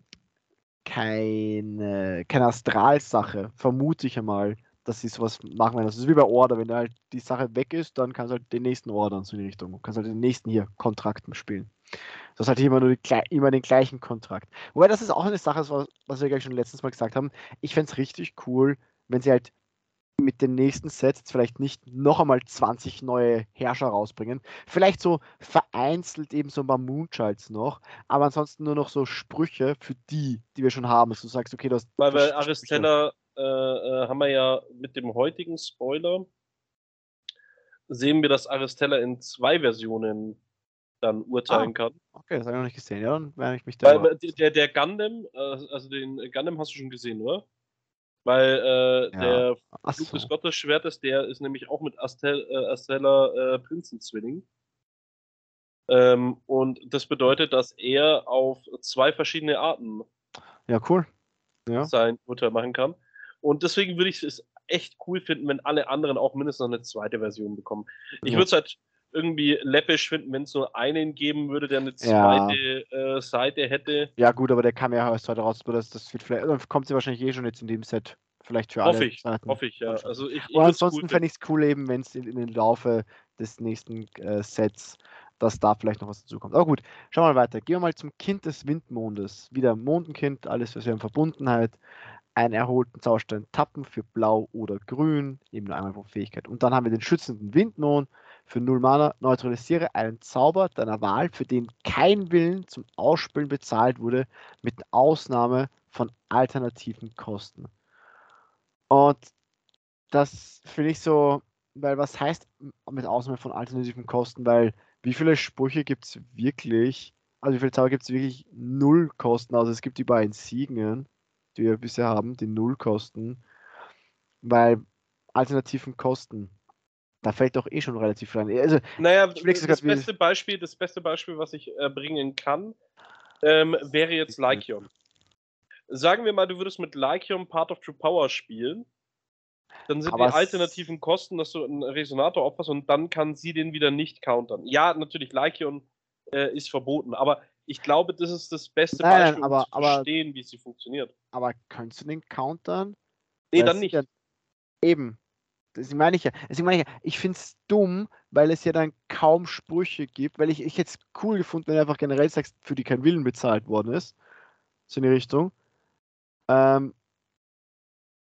Speaker 2: keine, keine Astralsache, vermute ich einmal, dass sie sowas machen werden. Das ist wie bei Order, wenn halt die Sache weg ist, dann kannst du halt den nächsten ordern, so in die Richtung. Du kannst halt den nächsten hier Kontrakt spielen. Du hast halt immer nur die, immer den gleichen Kontrakt. Wobei das ist auch eine Sache, was, was wir gleich schon letztens mal gesagt haben. Ich fände es richtig cool, wenn sie halt mit den nächsten Sets jetzt vielleicht nicht noch einmal 20 neue Herrscher rausbringen. Vielleicht so vereinzelt eben so ein paar Moonchilds noch, aber ansonsten nur noch so Sprüche für die, die wir schon haben. Dass du sagst, okay, du hast.
Speaker 1: Weil
Speaker 2: Sprüche.
Speaker 1: Aristella äh, äh, haben wir ja mit dem heutigen Spoiler sehen wir, dass Aristella in zwei Versionen dann urteilen
Speaker 2: Ah.
Speaker 1: kann.
Speaker 2: Okay, das habe ich noch nicht gesehen. Ja, dann werde ich mich da.
Speaker 1: Weil der, der, Gundam, äh, also den Gundam hast du schon gesehen, oder? Weil äh,
Speaker 2: Ja.
Speaker 1: der
Speaker 2: Ach
Speaker 1: Flug des Gottesschwertes, der ist nämlich auch mit Astel, äh, Astella äh, Prinzenzwilling. Ähm, und das bedeutet, dass er auf zwei verschiedene Arten
Speaker 2: Ja, cool. Ja.
Speaker 1: sein Urteil machen kann. Und deswegen würde ich es echt cool finden, wenn alle anderen auch mindestens noch eine zweite Version bekommen. Ich
Speaker 2: Ja.
Speaker 1: würde es halt irgendwie läppisch finden, wenn es nur einen geben würde, der eine
Speaker 2: Ja.
Speaker 1: zweite äh, Seite hätte.
Speaker 2: Ja, gut, aber der kam ja erst heute raus. Das, das wird vielleicht, dann kommt sie wahrscheinlich eh schon jetzt in dem Set. Vielleicht für alle.
Speaker 1: Hoffe ich,
Speaker 2: Seiten.
Speaker 1: hoffe ich, ja. Also ich, ich
Speaker 2: Und
Speaker 1: würd's
Speaker 2: ansonsten fände ich es cool eben, wenn es in, in den Laufe des nächsten äh, Sets, dass da vielleicht noch was dazu kommt. Aber gut, schauen wir mal weiter. Gehen wir mal zum Kind des Windmondes. Wieder Mondenkind, alles was wir haben Verbundenheit. Einen erholten Zauberstein tappen für blau oder grün, eben nur einmal pro Fähigkeit. Und dann haben wir den schützenden Windmond für 0 Mana. Neutralisiere einen Zauber deiner Wahl, für den kein Willen zum Ausspielen bezahlt wurde, mit Ausnahme von alternativen Kosten. Und das finde ich so, weil was heißt mit Ausnahme von alternativen Kosten? Weil wie viele Sprüche gibt es wirklich, also wie viele Zauber gibt es wirklich null Kosten? Also es gibt die beiden Siegen, die wir bisher haben, die null Kosten, weil alternativen Kosten, da fällt doch eh schon relativ viel rein. Also
Speaker 1: Naja, das beste Beispiel, das beste Beispiel, was ich äh, bringen kann, ähm, wäre jetzt Lycium. Sagen wir mal, du würdest mit Lycium Part of True Power spielen. Dann sind
Speaker 2: Aber
Speaker 1: die alternativen Kosten, dass du einen Resonator opferst und dann kann sie den wieder nicht countern. Ja, natürlich, Lycium äh, ist verboten, aber ich glaube, das ist das beste
Speaker 2: Nein, nein,
Speaker 1: Beispiel, um
Speaker 2: aber-
Speaker 1: zu
Speaker 2: aber-
Speaker 1: verstehen, wie sie funktioniert.
Speaker 2: aber kannst du den countern?
Speaker 1: Nee, dann nicht.
Speaker 2: Ja, eben. Deswegen meine ich ja. Deswegen meine ich ja, ich finde es dumm, weil es ja dann kaum Sprüche gibt, weil ich, ich hätte es cool gefunden, wenn du einfach generell sagst, für die kein Willen bezahlt worden ist. So in die Richtung. Ähm,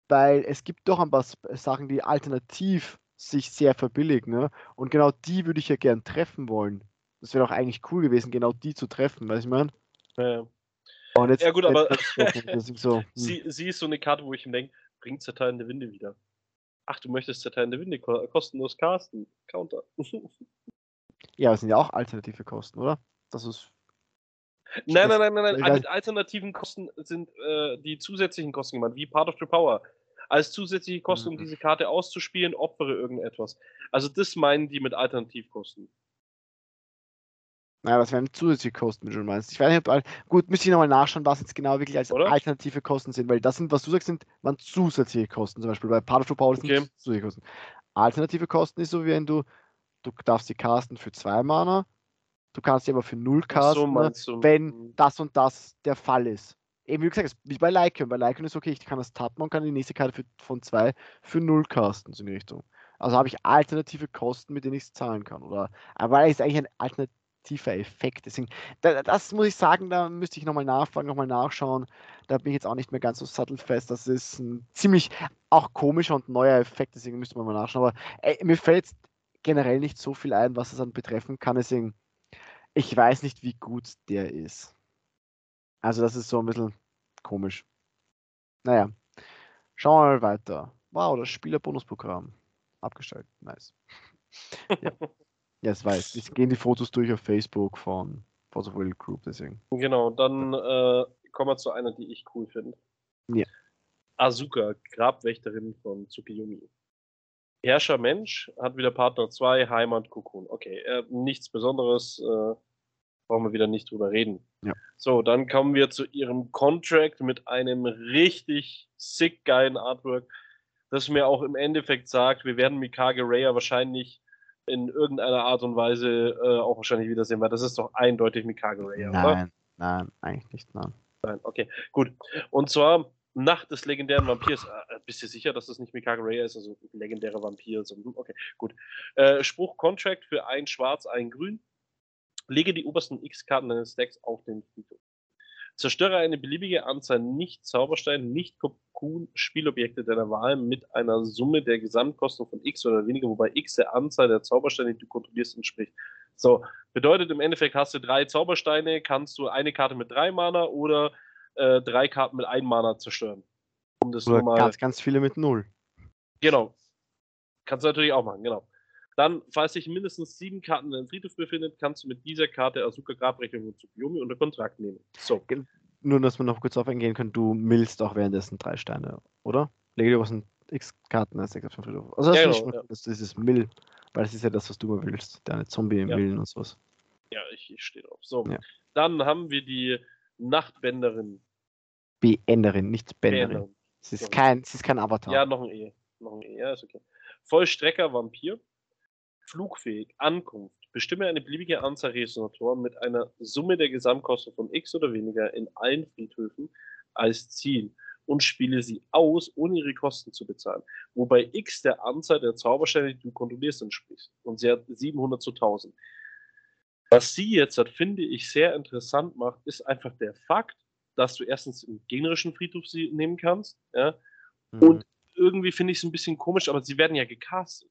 Speaker 2: weil es gibt doch ein paar Sachen, die alternativ sich sehr verbilligen. Ne? Und genau die würde ich ja gern treffen wollen. Das wäre doch eigentlich cool gewesen, genau die zu treffen, weißt du, ich meine?
Speaker 1: Äh,
Speaker 2: Und jetzt,
Speaker 1: Ja, gut, aber-
Speaker 2: das so, hm.
Speaker 1: sie, sie ist so eine Karte, wo ich mir denke, bringt zerteilende Winde wieder. Ach, du möchtest zerteilende Winde ko kostenlos casten. Counter.
Speaker 2: Ja, aber es sind ja auch alternative Kosten, oder? Das ist.
Speaker 1: Nein, nein, nein, nein, nein. Mit alternativen Kosten sind äh, die zusätzlichen Kosten gemeint, wie Part of the Power. Als zusätzliche Kosten, um
Speaker 2: Mhm.
Speaker 1: diese Karte auszuspielen, opfere irgendetwas. Also das meinen die mit Alternativkosten.
Speaker 2: Naja, was wären zusätzliche Kosten, wie du meinst? Ich weiß nicht, ob. Gut, müsste ich nochmal nachschauen, was jetzt genau wirklich als
Speaker 1: Oder?
Speaker 2: alternative Kosten sind, weil das sind, was du sagst, sind waren zusätzliche Kosten. Zum Beispiel bei Part of Power sind
Speaker 1: Okay.
Speaker 2: zusätzliche Kosten. Alternative Kosten ist so, wie wenn du. Du darfst die casten für zwei Mana, du kannst sie aber für null casten,
Speaker 1: so
Speaker 2: wenn
Speaker 1: Mhm.
Speaker 2: das und das der Fall ist. Eben wie gesagt wie bei Lycan. Bei Lycan ist okay, ich kann das tappen und kann die nächste Karte für, von zwei für null casten, so in die Richtung. Also habe ich alternative Kosten, mit denen ich es zahlen kann. Oder, aber es ist eigentlich ein alternativer Effekt. Deswegen, da, das muss ich sagen, da müsste ich nochmal nachfragen, nochmal nachschauen. Da bin ich jetzt auch nicht mehr ganz so sattelfest. Das ist ein ziemlich auch komischer und neuer Effekt, deswegen müsste man mal nachschauen. Aber ey, mir fällt jetzt generell nicht so viel ein, was es dann betreffen kann. Deswegen, ich weiß nicht, wie gut der ist. Also das ist so ein bisschen komisch. Naja, schauen wir mal weiter. Wow, das Spielerbonusprogramm. Abgestellt. Nice. ja. Ja, es weiß. Es gehen die Fotos durch auf Facebook von Force of Will Group, deswegen.
Speaker 1: Genau, dann äh, kommen wir zu einer, die ich cool finde.
Speaker 2: Ja.
Speaker 1: Asuka, Grabwächterin von Tsukiyomi. Herrscher Mensch, hat wieder Partner 2, Heimat Cocoon. Okay, äh, nichts Besonderes, äh, brauchen wir wieder nicht drüber reden.
Speaker 2: Ja.
Speaker 1: So, dann kommen wir zu ihrem Contract mit einem richtig sick geilen Artwork, das mir auch im Endeffekt sagt, wir werden Mikage Raya wahrscheinlich in irgendeiner Art und Weise äh, auch wahrscheinlich wiedersehen, weil das ist doch eindeutig Mikage Raya, oder?
Speaker 2: Nein, nein, eigentlich nicht, nein.
Speaker 1: Nein, okay, gut. Und zwar Nacht des legendären Vampirs. Äh, bist du sicher, dass das nicht Mikage Raya ist? Also legendärer Vampir. So, hm, okay, gut. Äh, Spruch Contract für ein Schwarz, ein Grün. Lege die obersten X-Karten deines Decks auf den Friedhof. Zerstöre eine beliebige Anzahl Nicht-Zauberstein, Nicht-Cocoon-Spielobjekte deiner Wahl mit einer Summe der Gesamtkosten von X oder weniger, wobei X der Anzahl der Zaubersteine, die du kontrollierst, entspricht. So, bedeutet im Endeffekt, hast du drei Zaubersteine, kannst du eine Karte mit drei Mana oder äh, drei Karten mit einem Mana zerstören. Um das
Speaker 2: Oder
Speaker 1: mal.
Speaker 2: ganz, ganz viele mit null.
Speaker 1: Genau. Kannst du natürlich auch machen, genau. Dann, falls sich mindestens sieben Karten in deinem Friedhof befindet, kannst du mit dieser Karte Asuka Grabrechnung und Tsukiyomi unter Kontrakt nehmen. So.
Speaker 2: Nur, dass wir noch kurz auf eingehen können, du millst auch währenddessen drei Steine, oder? Lege dir was in X-Karten als Deck auf den Friedhof. Also das,
Speaker 1: Ja,
Speaker 2: ist
Speaker 1: genau, ja.
Speaker 2: das, ist Mill, weil das ist ja das, was du mal willst. Deine Zombie im
Speaker 1: Ja.
Speaker 2: Millen und sowas.
Speaker 1: Ja, ich, ich stehe drauf. So.
Speaker 2: Ja.
Speaker 1: Dann haben wir die Nachtbänderin.
Speaker 2: Beenderin, nicht Bänderin.
Speaker 1: Beenderin.
Speaker 2: Sie ist kein, sie ist kein Avatar.
Speaker 1: Ja, noch ein E. Noch ein E, ja, ist okay. Vollstrecker Vampir. Flugfähig. Ankunft. Bestimme eine beliebige Anzahl Resonatoren mit einer Summe der Gesamtkosten von X oder weniger in allen Friedhöfen als Ziel und spiele sie aus, ohne ihre Kosten zu bezahlen. Wobei X der Anzahl der Zaubersteine, die du kontrollierst, entspricht. Und sie hat 700 zu 1000. Was sie jetzt hat, finde ich, sehr interessant macht, ist einfach der Fakt, dass du erstens im gegnerischen Friedhof sie nehmen kannst. Ja?
Speaker 2: Mhm.
Speaker 1: Und irgendwie finde ich es ein bisschen komisch, aber sie werden ja gecastet.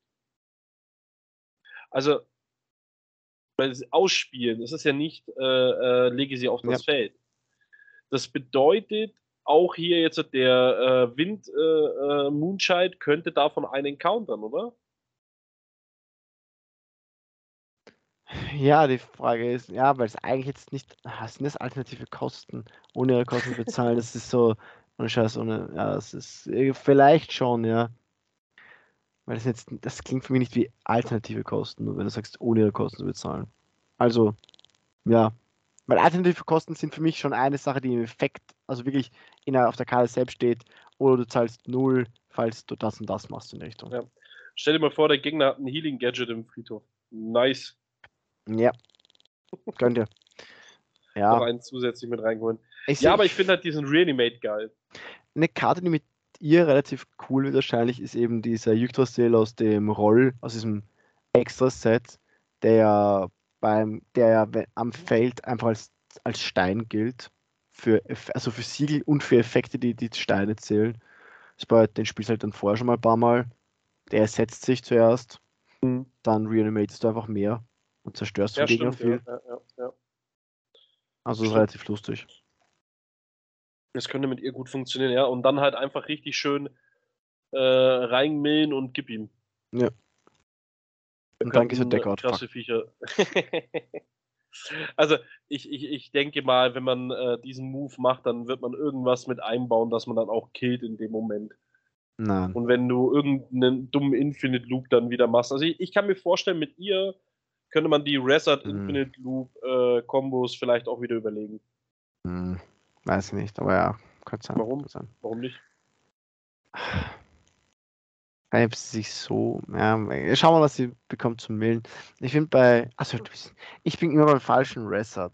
Speaker 1: Also, weil sie ausspielen, es ist ja nicht, äh, äh, lege sie auf das Feld. Das bedeutet, auch hier jetzt der äh, Wind äh, äh, Moonshine könnte davon einen countern, oder?
Speaker 2: Ja, die Frage ist, ja, weil es eigentlich jetzt nicht, ah, sind das alternative Kosten, ohne ihre Kosten zu bezahlen, das ist so, ohne Scheiß, ohne, ja, das ist äh, vielleicht schon, ja. Weil das jetzt, das klingt für mich nicht wie alternative Kosten, nur wenn du sagst, ohne ihre Kosten zu bezahlen. Also, ja. Weil alternative Kosten sind für mich schon eine Sache, die im Effekt, also wirklich in auf der Karte selbst steht, oder du zahlst null, falls du das und das machst in der Richtung.
Speaker 1: Ja. Stell dir mal vor, der Gegner hat ein Healing Gadget im Friedhof. Nice.
Speaker 2: Ja. Könnt ihr. Ja.
Speaker 1: Noch einen zusätzlich mit reingeholt.
Speaker 2: Ich
Speaker 1: Ja, aber ich finde halt diesen Reanimate geil.
Speaker 2: eine Karte, die mit ihr relativ cool wird wahrscheinlich, ist eben dieser Yggdrasil aus dem Roll, aus diesem Extra-Set, der ja beim, der am Feld einfach als, als Stein gilt. Für, also für Siegel und für Effekte, die die Steine zählen. Das bei, den spielst du halt dann vorher schon mal ein paar Mal. Der ersetzt sich zuerst, dann reanimatest du einfach mehr und zerstörst
Speaker 1: Ja,
Speaker 2: den Gegner viel.
Speaker 1: Ja, ja.
Speaker 2: Also relativ lustig.
Speaker 1: Das könnte mit ihr gut funktionieren, ja. Und dann halt einfach richtig schön äh, reinmillen und gib ihm.
Speaker 2: Ja.
Speaker 1: Wir
Speaker 2: Und dann gehst du
Speaker 1: äh, Krasse Viecher. also, ich, ich, ich denke mal, wenn man äh, diesen Move macht, dann wird man irgendwas mit einbauen, dass man dann auch killt in dem Moment.
Speaker 2: Nein.
Speaker 1: Und wenn du irgendeinen dummen Infinite Loop dann wieder machst. Also, ich, ich kann mir vorstellen, mit ihr könnte man die Reset
Speaker 2: Mhm.
Speaker 1: Infinite Loop äh, Kombos vielleicht auch wieder überlegen.
Speaker 2: Hm, weiß ich nicht, aber ja, könnte sein.
Speaker 1: Warum?
Speaker 2: sein.
Speaker 1: Warum nicht?
Speaker 2: Sie sich so, ja, schauen wir mal, was sie bekommt zum Millen. Ich finde bei, also du bist- ich bin immer beim falschen Reset.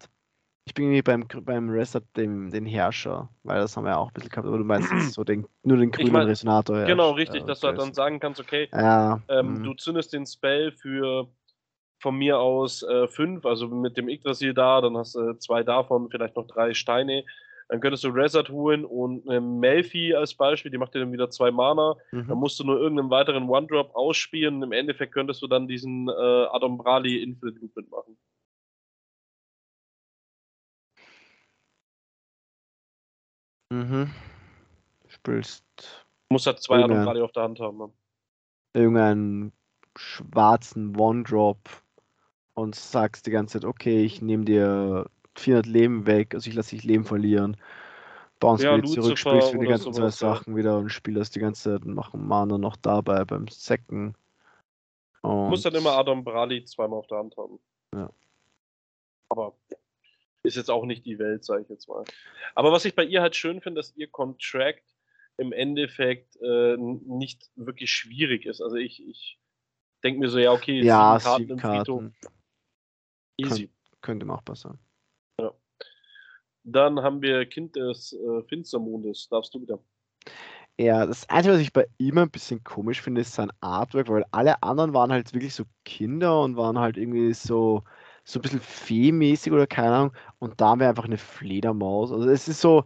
Speaker 2: Ich bin irgendwie beim, beim Reset dem, den Herrscher, weil das haben wir ja auch ein bisschen gehabt, aber du meinst so den, nur den grünen
Speaker 1: mein,
Speaker 2: Resonator.
Speaker 1: Genau, richtig,
Speaker 2: äh,
Speaker 1: dass du halt dann sagen kannst, okay,
Speaker 2: Ja,
Speaker 1: ähm,
Speaker 2: hm,
Speaker 1: du zündest den Spell für von mir aus äh, fünf, also mit dem Yggdrasil da, dann hast du zwei davon, vielleicht noch drei Steine. Dann könntest du Reset holen und eine Melfi als Beispiel, die macht dir dann wieder zwei Mana. Dann
Speaker 2: mhm.
Speaker 1: musst du nur irgendeinen weiteren One-Drop ausspielen. Im Endeffekt könntest du dann diesen äh, Adombrali Infinite Loop mitmachen.
Speaker 2: Mhm. Spielst
Speaker 1: Du musst halt zwei. Adombrali auf der Hand haben. Ne?
Speaker 2: irgendeinen schwarzen One-Drop und sagst die ganze Zeit, okay, ich nehme dir 400 Leben weg, also ich lasse dich Leben verlieren, bounce
Speaker 1: Ja,
Speaker 2: wieder zurück, spielst für die ganzen zwei
Speaker 1: sowas, ja.
Speaker 2: Sachen wieder und spiel das die ganze Zeit und machen Mana noch dabei beim Second.
Speaker 1: Du musst dann
Speaker 2: Und-
Speaker 1: immer Adombrali zweimal auf der Hand haben.
Speaker 2: Ja.
Speaker 1: Aber ist jetzt auch nicht die Welt, sage ich jetzt mal. Aber was ich bei ihr halt schön finde, dass ihr Contract im Endeffekt äh, nicht wirklich schwierig ist. Also ich, ich denke mir so, ja, okay,
Speaker 2: ja,
Speaker 1: sieben Karten
Speaker 2: sieben Karten
Speaker 1: easy.
Speaker 2: könnte machbar sein.
Speaker 1: Dann haben wir Kind des äh, Finstermondes. Darfst du wieder.
Speaker 2: Ja, das Einzige, was ich bei ihm ein bisschen komisch finde, ist sein Artwork, weil alle anderen waren halt wirklich so Kinder und waren halt irgendwie so, so ein bisschen feenmäßig oder keine Ahnung. Und da haben wir einfach eine Fledermaus. Also es ist so.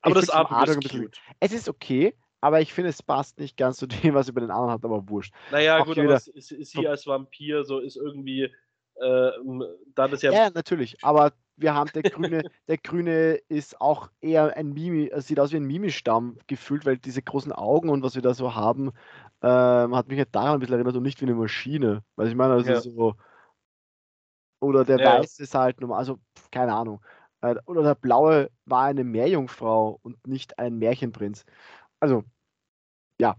Speaker 1: Aber
Speaker 2: ich
Speaker 1: das
Speaker 2: vom
Speaker 1: Artwork ist
Speaker 2: bisschen-. Es ist okay, aber ich finde, es passt nicht ganz zu dem, was über den anderen hat, aber wurscht.
Speaker 1: Naja,
Speaker 2: Auch
Speaker 1: gut, aber sie als Vampir so, ist irgendwie, äh, da das ja,
Speaker 2: Ja, natürlich, aber wir haben der Grüne, der Grüne ist auch eher ein Mimi, äh, sieht aus wie ein Mimistamm gefühlt, weil diese großen Augen und was wir da so haben, ähm, hat mich halt daran ein bisschen erinnert und nicht wie eine Maschine. Weil ich meine, also
Speaker 1: Ja.
Speaker 2: so. Oder der
Speaker 1: Ja.
Speaker 2: Weiße ist halt normal, also keine Ahnung. Äh, Oder der Blaue war eine Meerjungfrau und nicht ein Märchenprinz. Also, ja,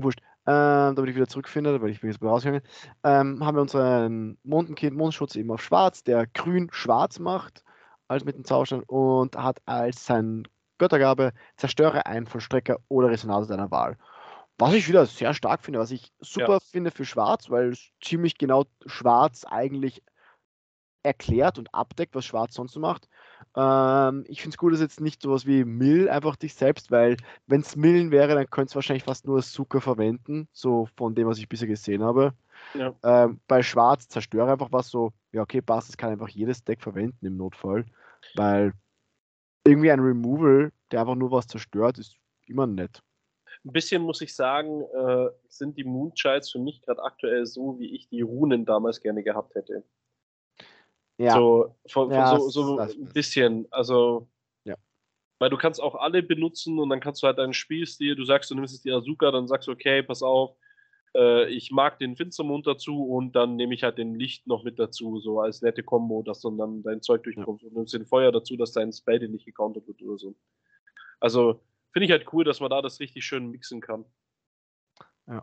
Speaker 2: wurscht. Ähm, damit ich wieder zurückfinde, weil ich bin jetzt rausgegangen, ähm, haben wir unseren Mondenkind Mondschutz eben auf schwarz, der grün-schwarz macht, als mit dem Zauberstein und hat als sein Göttergabe, zerstöre einen Vollstrecker oder Resonator deiner Wahl. Was ich wieder sehr stark finde, was ich super ja. finde für Schwarz, weil es ziemlich genau Schwarz eigentlich erklärt und abdeckt, was Schwarz sonst so macht. Ähm, ich finde es gut, dass jetzt nicht sowas wie Mill einfach dich selbst, weil wenn es Millen wäre, dann könnte es wahrscheinlich fast nur Zucker verwenden, so von dem, was ich bisher gesehen habe. Ja. Ähm, bei Schwarz zerstöre einfach was so, ja okay, passt, das kann einfach jedes Deck verwenden im Notfall, weil irgendwie ein Removal, der einfach nur was zerstört, ist immer nett.
Speaker 1: Ein bisschen muss ich sagen, äh, sind die Moonchides für mich gerade aktuell so, wie ich die Runen damals gerne gehabt hätte. Ja. So, von, von ja, so, so ein bisschen. Also, ja. weil du kannst auch alle benutzen und dann kannst du halt deinen Spielstil, du sagst, du nimmst jetzt die Azuka, dann sagst du, okay, pass auf, äh, ich mag den Finstermond dazu und dann nehme ich halt den Licht noch mit dazu, so als nette Kombo, dass dann, dann dein Zeug durchkommt ja. und nimmst den Feuer dazu, dass dein Spell nicht gecountert wird oder so. Also, finde ich halt cool, dass man da das richtig schön mixen kann.
Speaker 2: Ja.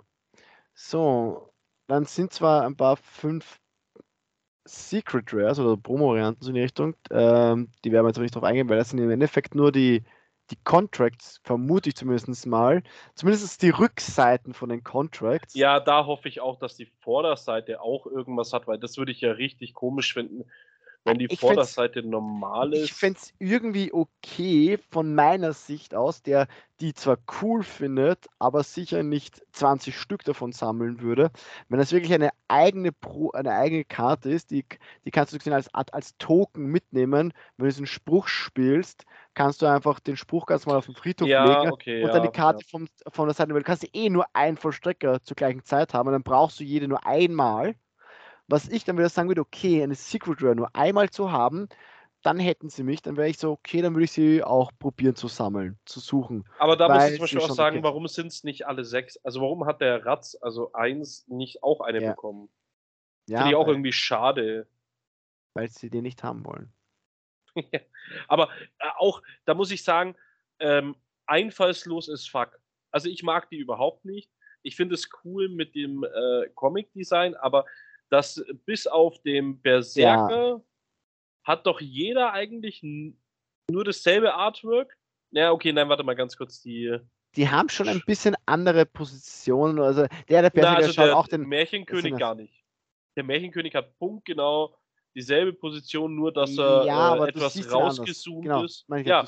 Speaker 2: So, dann sind zwar ein paar fünf Secret Rares oder Promo-Varianten so in die Richtung. Ähm, die werden wir jetzt aber nicht drauf eingehen, weil das sind im Endeffekt nur die, die Contracts, vermute ich zumindest mal. Zumindest die Rückseiten von den Contracts.
Speaker 1: Ja, da hoffe ich auch, dass die Vorderseite auch irgendwas hat, weil das würde ich ja richtig komisch finden, wenn die Vorderseite normal ist.
Speaker 2: Ich fände es irgendwie okay von meiner Sicht aus, der die zwar cool findet, aber sicher nicht 20 Stück davon sammeln würde. Wenn das wirklich eine eigene Pro, eine eigene Karte ist, die, die kannst du als, als Token mitnehmen. Wenn du diesen Spruch spielst, kannst du einfach den Spruch ganz mal auf den Friedhof ja, legen okay, und dann ja, die Karte ja. vom, von der Seite, weil du kannst eh nur einen Vollstrecker zur gleichen Zeit haben und dann brauchst du jede nur einmal. Was ich dann wieder sagen würde, okay, eine Secret Rare nur einmal zu haben, dann hätten sie mich, dann wäre ich so, okay, dann würde ich sie auch probieren zu sammeln, zu suchen.
Speaker 1: Aber da muss ich zum Beispiel auch sagen, okay. warum sind es nicht alle sechs? Also warum hat der Ratz, also eins, nicht auch eine ja. bekommen? Ja, Finde ich auch irgendwie schade.
Speaker 2: Weil sie den nicht haben wollen.
Speaker 1: Aber äh, auch, da muss ich sagen, ähm, einfallslos ist fuck. Also ich mag die überhaupt nicht. Ich finde es cool mit dem äh, Comic-Design, aber dass bis auf den Berserker ja. hat doch jeder eigentlich nur dasselbe Artwork. Ja, okay, nein, warte mal ganz kurz, die.
Speaker 2: Die haben schon ein bisschen andere Positionen. Also der, der Berserker
Speaker 1: Na, also schaut auch den. Märchenkönig gar nicht. Der Märchenkönig hat punktgenau dieselbe Position, nur dass er ja, äh, etwas rausgezoomt genau, ist. Ja,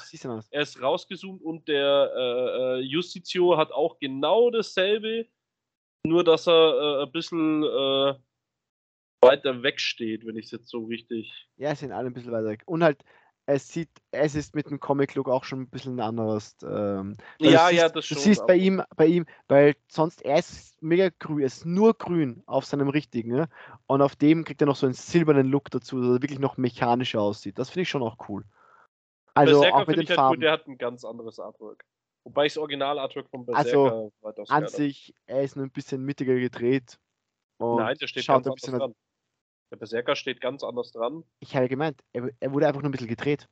Speaker 1: er ist rausgezoomt und der äh, äh, Justizio hat auch genau dasselbe, nur dass er äh, ein bisschen äh, weiter weg steht, wenn ich es jetzt so richtig.
Speaker 2: Ja, sind alle ein bisschen weiter weg. Und halt, es sieht, es ist mit dem Comic-Look auch schon ein bisschen anderes. Ähm,
Speaker 1: ja, ja, das schon.
Speaker 2: Du siehst bei ihm, bei ihm, weil sonst er ist mega grün, er ist nur grün auf seinem richtigen, ne? Und auf dem kriegt er noch so einen silbernen Look dazu, dass er wirklich noch mechanischer aussieht. Das finde ich schon auch cool.
Speaker 1: Also Berserker auch mit den halt Farben. Cool, der hat ein ganz anderes Artwork. Wobei ich das Original-Artwork von
Speaker 2: Berserker also, an sich, er ist nur ein bisschen mittiger gedreht.
Speaker 1: Nein, der steht ganz ein bisschen dran. Der Berserker steht ganz anders dran.
Speaker 2: Ich habe gemeint, er, er, wurde einfach nur ein bisschen gedreht.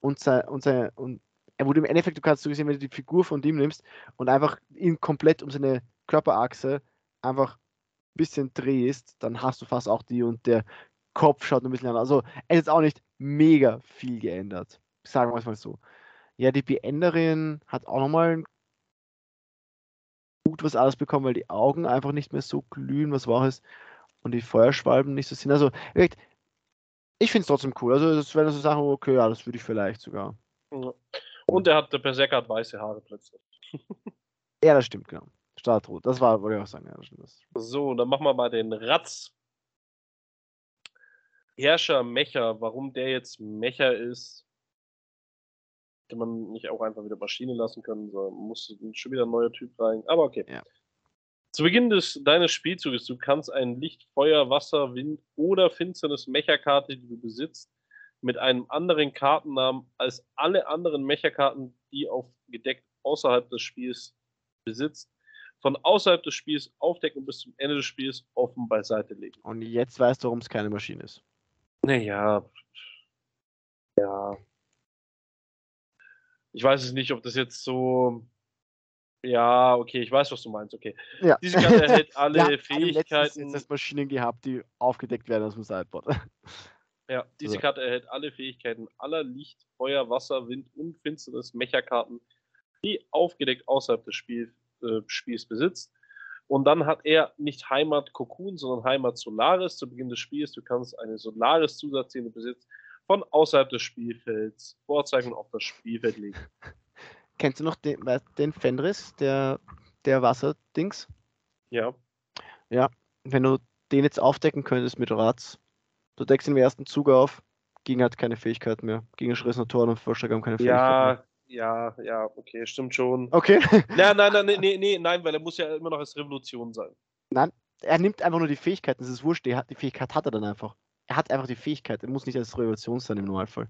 Speaker 2: Und, und, und er wurde im Endeffekt, du kannst so gesehen, wenn du die Figur von ihm nimmst und einfach ihn komplett um seine Körperachse einfach ein bisschen drehst, dann hast du fast auch die und der Kopf schaut ein bisschen anders. Also es ist auch nicht mega viel geändert. Sagen wir es mal so. Ja, die Beenderin hat auch nochmal gut was alles bekommen, weil die Augen einfach nicht mehr so glühen, was war es und die Feuerschwalben nicht so sind. Also, ich finde es trotzdem cool. Also, das wäre so Sachen, okay, ja, das würde ich vielleicht sogar.
Speaker 1: Und er hat, der Berserker hat weiße Haare plötzlich.
Speaker 2: ja, das stimmt, genau. Startrot, das war, wollte ich auch sagen. Ja, das stimmt.
Speaker 1: So, dann machen wir mal den Ratz. Herrscher Mecher, warum der jetzt Mecher ist, hätte man nicht auch einfach wieder Maschine lassen können, sondern muss schon wieder ein neuer Typ rein. Aber okay. Ja. Zu Beginn des, deines Spielzuges, du kannst ein Licht, Feuer, Wasser, Wind oder Finsternis Mecha-Karte, die du besitzt, mit einem anderen Kartennamen als alle anderen Mecha-Karten, die auf gedeckt außerhalb des Spiels besitzt, von außerhalb des Spiels aufdecken und bis zum Ende des Spiels offen beiseite legen.
Speaker 2: Und jetzt weißt du, warum es keine Maschine ist.
Speaker 1: Naja. Ja. Ich weiß es nicht, ob das jetzt so ja, okay, ich weiß, was du meinst. Okay.
Speaker 2: Ja.
Speaker 1: Diese Karte erhält alle ja, Fähigkeiten.
Speaker 2: jetzt Maschinen gehabt, die aufgedeckt werden aus dem Sideboard.
Speaker 1: Ja, diese
Speaker 2: Also-
Speaker 1: Karte erhält alle Fähigkeiten aller Licht, Feuer, Wasser, Wind und Finsternis Mecha-Karten, die aufgedeckt außerhalb des Spiel, äh, Spiels besitzt. Und dann hat er nicht Heimat Cocoon, sondern Heimat Solaris zu Beginn des Spiels. Du kannst eine Solaris-Zusatz, den du besitzt, von außerhalb des Spielfelds vorzeigen und auf das Spielfeld legen.
Speaker 2: Kennst du noch den, den Fenris, der, der Wasserdings?
Speaker 1: Ja.
Speaker 2: Wenn du den jetzt aufdecken könntest mit Rats, du deckst ihn im ersten Zug auf, Gegner hat keine Fähigkeit mehr. Gegner Resonatoren und Vorschlag haben keine Fähigkeit
Speaker 1: Ja, ja, ja, okay, stimmt schon.
Speaker 2: mehr. Okay.
Speaker 1: Nein, nein, nein, nee, nee, nein, weil er muss ja immer noch als Revolution sein.
Speaker 2: er nimmt einfach nur die Fähigkeiten, das ist wurscht, die, die Fähigkeit hat er dann einfach. Er hat einfach die Fähigkeit, er muss nicht als Revolution sein im Normalfall.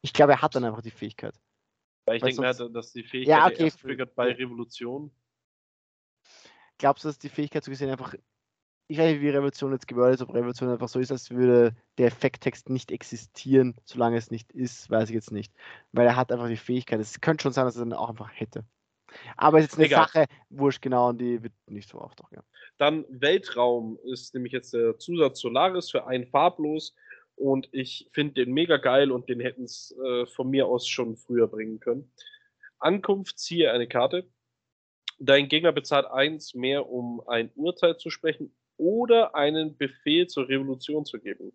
Speaker 2: Ich glaube, er hat dann einfach die Fähigkeit.
Speaker 1: Weil ich denke
Speaker 2: sonst-
Speaker 1: dass die Fähigkeit
Speaker 2: okay,
Speaker 1: erst
Speaker 2: für-
Speaker 1: triggert bei
Speaker 2: ja.
Speaker 1: Revolution.
Speaker 2: Glaubst du, dass die Fähigkeit so gesehen einfach. Ich weiß nicht, wie Revolution jetzt geworden ist, ob Revolution einfach so ist, als würde der Effekttext nicht existieren, solange es nicht ist, weiß ich jetzt nicht. Weil er hat einfach die Fähigkeit. Es könnte schon sein, dass er dann auch einfach hätte. Aber es ist jetzt eine
Speaker 1: Egal.
Speaker 2: Sache, wurscht genau, und die wird nicht so oft auch, ja.
Speaker 1: Dann Weltraum ist nämlich jetzt der Zusatz Solaris für ein farblos. Und ich finde den mega geil und den hätten es äh, von mir aus schon früher bringen können. Ankunft, ziehe eine Karte. Dein Gegner bezahlt eins mehr, um ein Urteil zu sprechen oder einen Befehl zur Revolution zu geben.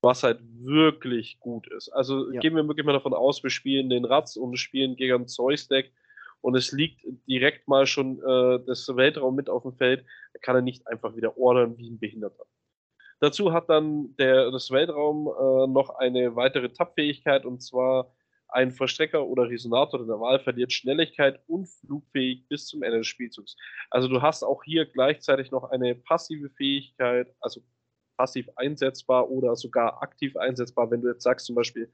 Speaker 1: Was halt wirklich gut ist. Also
Speaker 2: Ja.
Speaker 1: gehen wir wirklich mal davon aus, wir spielen den Ratz und spielen gegen ein Zeus-Deck und es liegt direkt mal schon äh, das Weltraum mit auf dem Feld, da kann er nicht einfach wieder ordern wie ein Behinderter. Dazu hat dann der, das Weltraum äh, noch eine weitere Tab-Fähigkeit und zwar ein Verstrecker oder Resonator der Wahl verliert Schnelligkeit und flugfähig bis zum Ende des Spielzugs. Also du hast auch hier gleichzeitig noch eine passive Fähigkeit, also passiv einsetzbar oder sogar aktiv einsetzbar, wenn du jetzt sagst zum Beispiel,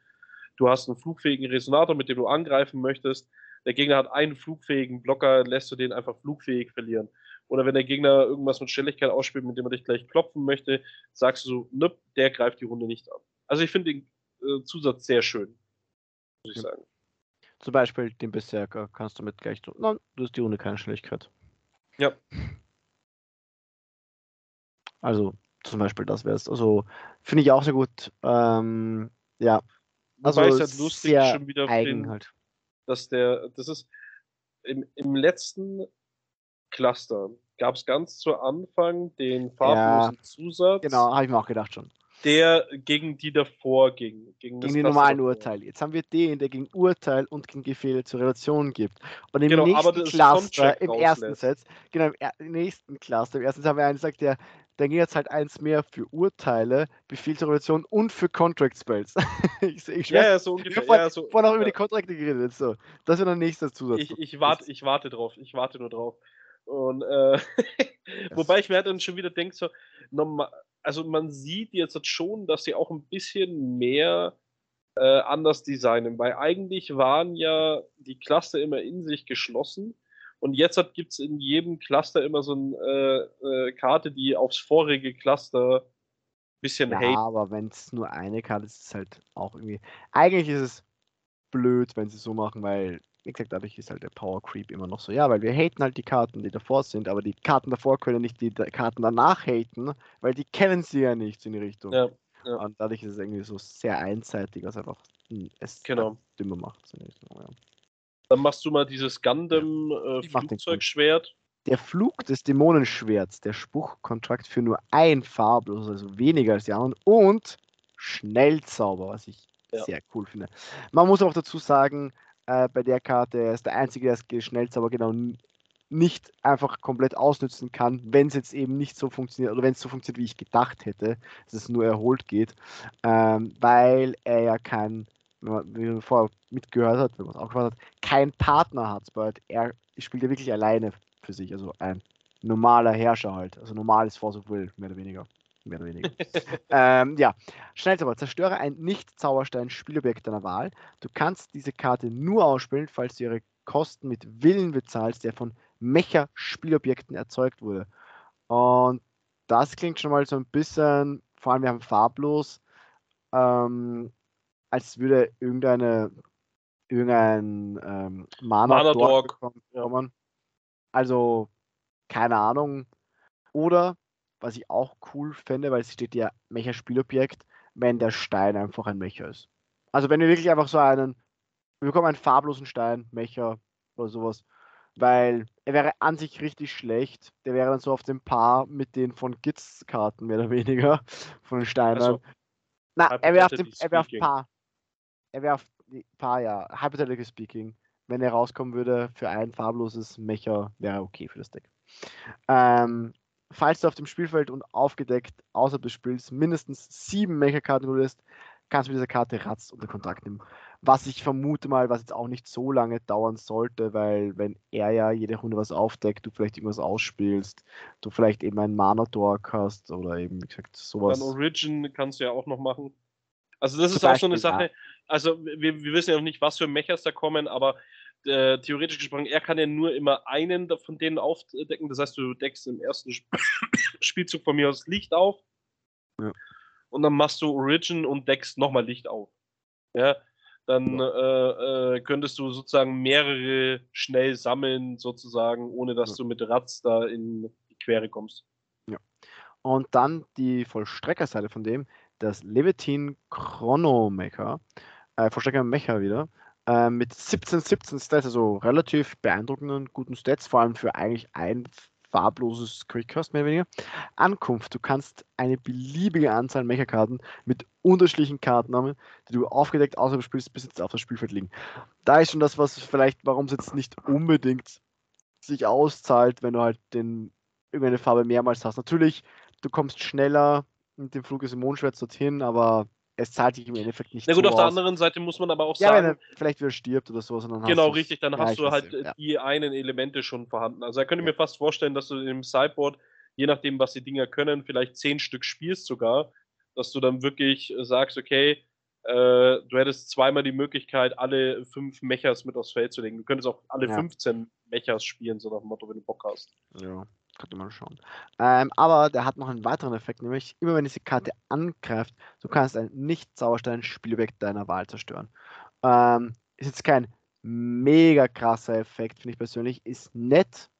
Speaker 1: du hast einen flugfähigen Resonator, mit dem du angreifen möchtest, der Gegner hat einen flugfähigen Blocker, lässt du den einfach flugfähig verlieren. Oder wenn der Gegner irgendwas mit Schnelligkeit ausspielt, mit dem er dich gleich klopfen möchte, sagst du so, nöp, der greift die Runde nicht an. Also ich finde den äh, Zusatz sehr schön, muss ich sagen.
Speaker 2: Zum Beispiel den Berserker kannst du mit gleich tun. Nein, du hast die Runde keine Schnelligkeit.
Speaker 1: Ja.
Speaker 2: Also, zum Beispiel das wäre es. Also, finde ich auch sehr gut. Ähm, ja, also
Speaker 1: Wobei ich es halt lustig schon wieder
Speaker 2: eigen
Speaker 1: finde,
Speaker 2: halt.
Speaker 1: dass der, das ist im, im letzten Cluster gab es ganz zu Anfang den farblosen Zusatz,
Speaker 2: Genau, habe ich mir auch gedacht schon.
Speaker 1: der gegen die davor ging. Gegen,
Speaker 2: Gegen die normalen
Speaker 1: davor.
Speaker 2: Urteile. Jetzt haben wir den, der gegen Urteil und gegen Befehle zur Relation gibt. Und im
Speaker 1: Genau,
Speaker 2: nächsten Cluster, im ersten. Set, genau, im, nächsten Cluster, im ersten Set haben wir einen gesagt, der, der ging jetzt halt eins mehr für Urteile, Befehl zur Relation und für Contract Spells. ich ich
Speaker 1: Ja, ja, so ungefähr.
Speaker 2: vorhin,
Speaker 1: Ja, so,
Speaker 2: vorhin auch über
Speaker 1: ja.
Speaker 2: die Kontrakte geredet. So. Das wird der nächste Zusatz.
Speaker 1: ich, ich, warte, ich warte drauf, ich warte nur drauf. Und äh, wobei ich mir halt dann schon wieder denke, so, norma- also man sieht jetzt halt schon, dass sie auch ein bisschen mehr äh, anders designen, weil eigentlich waren ja die Cluster immer in sich geschlossen und jetzt gibt es in jedem Cluster immer so eine äh, äh, Karte, die aufs vorige Cluster ein bisschen
Speaker 2: Ja,
Speaker 1: hate.
Speaker 2: aber wenn es nur eine Karte ist, ist es halt auch irgendwie. Eigentlich ist es blöd, wenn sie es so machen, weil, wie gesagt, dadurch ist halt der Power Creep immer noch so. Ja, weil wir haten halt die Karten, die davor sind, aber die Karten davor können nicht die Karten danach haten, weil die kennen sie ja nicht in die Richtung.
Speaker 1: Ja, ja.
Speaker 2: Und dadurch ist es irgendwie so sehr einseitig, was einfach hm, es
Speaker 1: Genau.
Speaker 2: dümmer macht. So in die Richtung, ja.
Speaker 1: Dann machst du mal dieses Gundam äh.
Speaker 2: Der Flug des Dämonenschwerts, der Spruchkontrakt für nur ein farblos, also weniger als die anderen, und Schnellzauber, was ich
Speaker 1: Ja.
Speaker 2: sehr cool finde. Man muss auch dazu sagen, äh, bei der Karte, er ist der Einzige, der das Schnellzauber genau n- nicht einfach komplett ausnützen kann, wenn es jetzt eben nicht so funktioniert oder wenn es so funktioniert, wie ich gedacht hätte, dass es nur erholt geht, ähm, weil er ja kein, wie man vorher mitgehört hat, wenn man es auch gehört hat, kein Partner hat, weil er spielt ja wirklich alleine für sich, also ein normaler Herrscher halt, also normales Force of Will, mehr oder weniger. Mehr oder weniger. ähm, ja, Schnellzauber. Zerstöre ein Nicht-Zauberstein-Spielobjekt deiner Wahl. Du kannst diese Karte nur ausspielen, falls du ihre Kosten mit Willen bezahlst, der von Mecha-Spielobjekten erzeugt wurde. Und das klingt schon mal so ein bisschen, vor allem wir haben farblos, ähm, als würde irgendeine irgendein ähm, Mana,
Speaker 1: Mana
Speaker 2: Dog bekommen.
Speaker 1: ja.
Speaker 2: Also, keine Ahnung. Oder, was ich auch cool fände, weil es steht ja Mecha-Spielobjekt, wenn der Stein einfach ein Mecher ist. Also wenn wir wirklich einfach so einen, wir bekommen einen farblosen Stein, Mecher oder sowas, weil er wäre an sich richtig schlecht. Der wäre dann so auf dem Paar mit den von Gitz-Karten, mehr oder weniger, von den Steinern. Also, Na, er wäre auf dem, er wäre auf Paar. Er wäre auf Paar, ja. Hypothetically speaking. Wenn er rauskommen würde für ein farbloses Mecher, wäre okay für das Deck. Ähm, falls du auf dem Spielfeld und aufgedeckt außerhalb des Spiels mindestens sieben Mecha-Karten würdest, kannst du mit dieser Karte Ratz unter Kontakt nehmen. Was ich vermute mal, was jetzt auch nicht so lange dauern sollte, weil wenn er ja jede Runde was aufdeckt, du vielleicht irgendwas ausspielst, du vielleicht eben einen Mana-Dork hast oder eben, wie gesagt, sowas.
Speaker 1: Dann Origin kannst du ja auch noch machen. Also das Zum ist Beispiel, auch so eine Sache, ja. also wir, wir wissen ja noch nicht, was für Mechas da kommen, aber äh, theoretisch gesprochen, er kann ja nur immer einen von denen aufdecken. Das heißt, du deckst im ersten Spielzug von mir aus Licht auf. Ja. Und dann machst du Origin und deckst nochmal Licht auf. Ja. Dann äh, äh, könntest du sozusagen mehrere schnell sammeln, sozusagen, ohne dass ja. du mit Ratz da in die Quere kommst.
Speaker 2: Ja. Und dann die Vollstreckerseite von dem, das Levitin Chronomecher. Äh, Vollstrecker Mecha wieder äh, mit 17, 17 Stats, also relativ beeindruckenden, guten Stats, vor allem für eigentlich ein farbloses Quickcast mehr oder weniger. Ankunft, du kannst eine beliebige Anzahl Mecha-Karten mit unterschiedlichen Kartennamen, die du aufgedeckt außerhalb des Spiels bis jetzt auf das Spielfeld liegen. Da ist schon das, was vielleicht, warum es jetzt nicht unbedingt sich auszahlt, wenn du halt den, irgendeine Farbe mehrmals hast. Natürlich, du kommst schneller mit dem Flug des Mondschwerts dorthin, aber es zahlt sich im Endeffekt nicht.
Speaker 1: Na gut, so auf der anderen Seite muss man aber auch ja, sagen. Wenn
Speaker 2: er vielleicht wieder stirbt oder so.
Speaker 1: genau, richtig, dann ja, hast du halt ja. die einen Elemente schon vorhanden. Also da könnte ich mir fast vorstellen, dass du im Sideboard, je nachdem, was die Dinger können, vielleicht zehn Stück spielst sogar, dass du dann wirklich äh, sagst, okay, äh, du hättest zweimal die Möglichkeit, alle fünf Mechas mit aufs Feld zu legen. Du könntest auch alle ja. 15 Mechas spielen, so nach dem Motto, wenn du Bock hast.
Speaker 2: Ja. Könnte man schauen. Ähm, aber der hat noch einen weiteren Effekt, nämlich immer wenn diese Karte angreift, du kannst ein Nicht-Zauberstein-Spielobjekt deiner Wahl zerstören. Ähm, ist jetzt kein mega krasser Effekt, finde ich persönlich. Ist nett,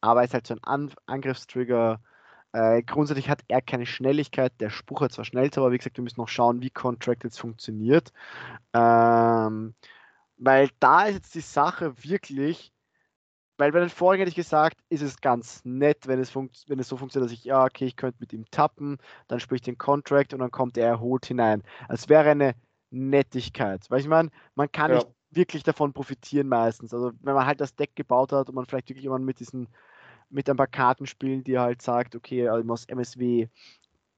Speaker 2: aber ist halt so ein An Angriffstrigger. Äh, grundsätzlich hat er keine Schnelligkeit. Der Spruch hat zwar Schnellzauber, aber wie gesagt, wir müssen noch schauen, wie Contract jetzt funktioniert. Ähm, weil da ist jetzt die Sache wirklich, weil bei den vorigen hätte ich gesagt, ist es ganz nett, wenn es, wenn es so funktioniert, dass ich, ja, okay, ich könnte mit ihm tappen, dann sprich den Contract und dann kommt er erholt hinein. Es wäre eine Nettigkeit. Weil ich meine, man kann ja. nicht wirklich davon profitieren meistens. Also wenn man halt das Deck gebaut hat und man vielleicht wirklich immer mit diesen, mit ein paar Karten spielt, die halt sagt, okay, also aus MSW,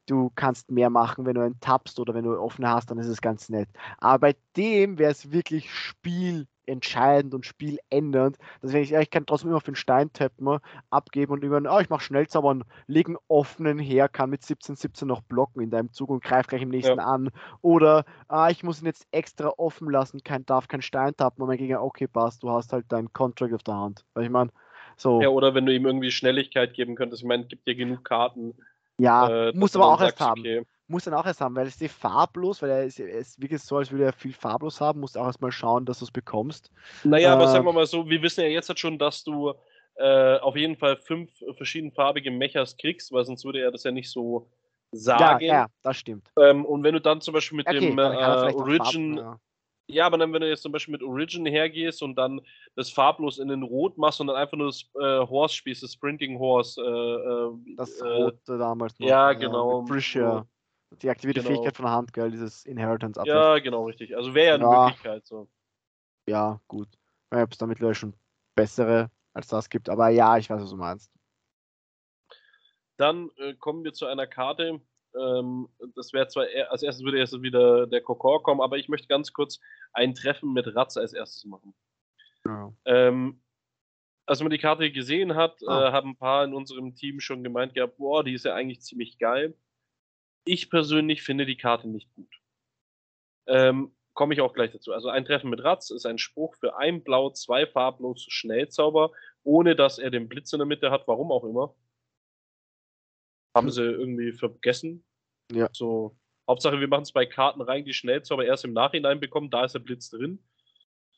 Speaker 2: du kannst mehr machen, wenn du einen tappst oder wenn du offene hast, dann ist es ganz nett. Aber bei dem wäre es wirklich Spiel entscheidend und spieländernd, dass wenn ich, ja, ich kann trotzdem immer auf den Stein tappen, abgeben und über, oh, ich mache Schnellzauber und legen offenen her, kann mit 17, 17 noch blocken in deinem Zug und greift gleich im nächsten ja. an. Oder ah, ich muss ihn jetzt extra offen lassen, kein, darf kein Stein tappen und mein Gegner, okay, passt, du hast halt deinen Contract auf der Hand. Weil ich meine, so.
Speaker 1: Ja, oder wenn du ihm irgendwie Schnelligkeit geben könntest, ich meine, gibt dir genug Karten.
Speaker 2: Ja, äh, muss aber auch erst haben. Okay muss dann auch erst haben, weil es ist farblos, weil er ist, ist wirklich so, als würde er viel farblos haben, musst auch erstmal schauen, dass du es bekommst.
Speaker 1: Naja, äh, aber sagen wir mal so, wir wissen ja jetzt halt schon, dass du äh, auf jeden Fall fünf verschiedenfarbige Mechas kriegst, weil sonst würde er das ja nicht so sagen.
Speaker 2: Ja, ja das stimmt.
Speaker 1: Ähm, und wenn du dann zum Beispiel mit okay, dem äh, Origin. Farben, ja. ja. aber dann, wenn du jetzt zum Beispiel mit Origin hergehst und dann das farblos in den Rot machst und dann einfach nur das äh, Horse spielst, das Sprinting Horse. Äh,
Speaker 2: äh, das Rote damals
Speaker 1: noch. Ja, genau.
Speaker 2: Frischer. Die aktivierte genau. Fähigkeit von der Hand, gell, dieses Inheritance
Speaker 1: Uplift. Ja, genau, richtig. Also wäre ja eine ja. Möglichkeit so.
Speaker 2: Ja, gut. Ich weiß ob es da mittlerweile schon bessere als das gibt, aber ja, ich weiß, was du meinst.
Speaker 1: Dann äh, kommen wir zu einer Karte. Ähm, das wäre zwar, er, als erstes würde erst wieder der Kokor kommen, aber ich möchte ganz kurz ein Treffen mit Ratz als erstes machen. Ja. Ähm, als man die Karte gesehen hat, ah. äh, haben ein paar in unserem Team schon gemeint gehabt, boah, die ist ja eigentlich ziemlich geil. Ich persönlich finde die Karte nicht gut. Ähm, Komme ich auch gleich dazu. Also ein Treffen mit Ratz ist ein Spruch für ein Blau, zwei farblos Schnellzauber, ohne dass er den Blitz in der Mitte hat, warum auch immer. Haben sie irgendwie vergessen.
Speaker 2: Ja.
Speaker 1: So, Hauptsache, wir machen es bei Karten rein, die Schnellzauber erst im Nachhinein bekommen, da ist der Blitz drin.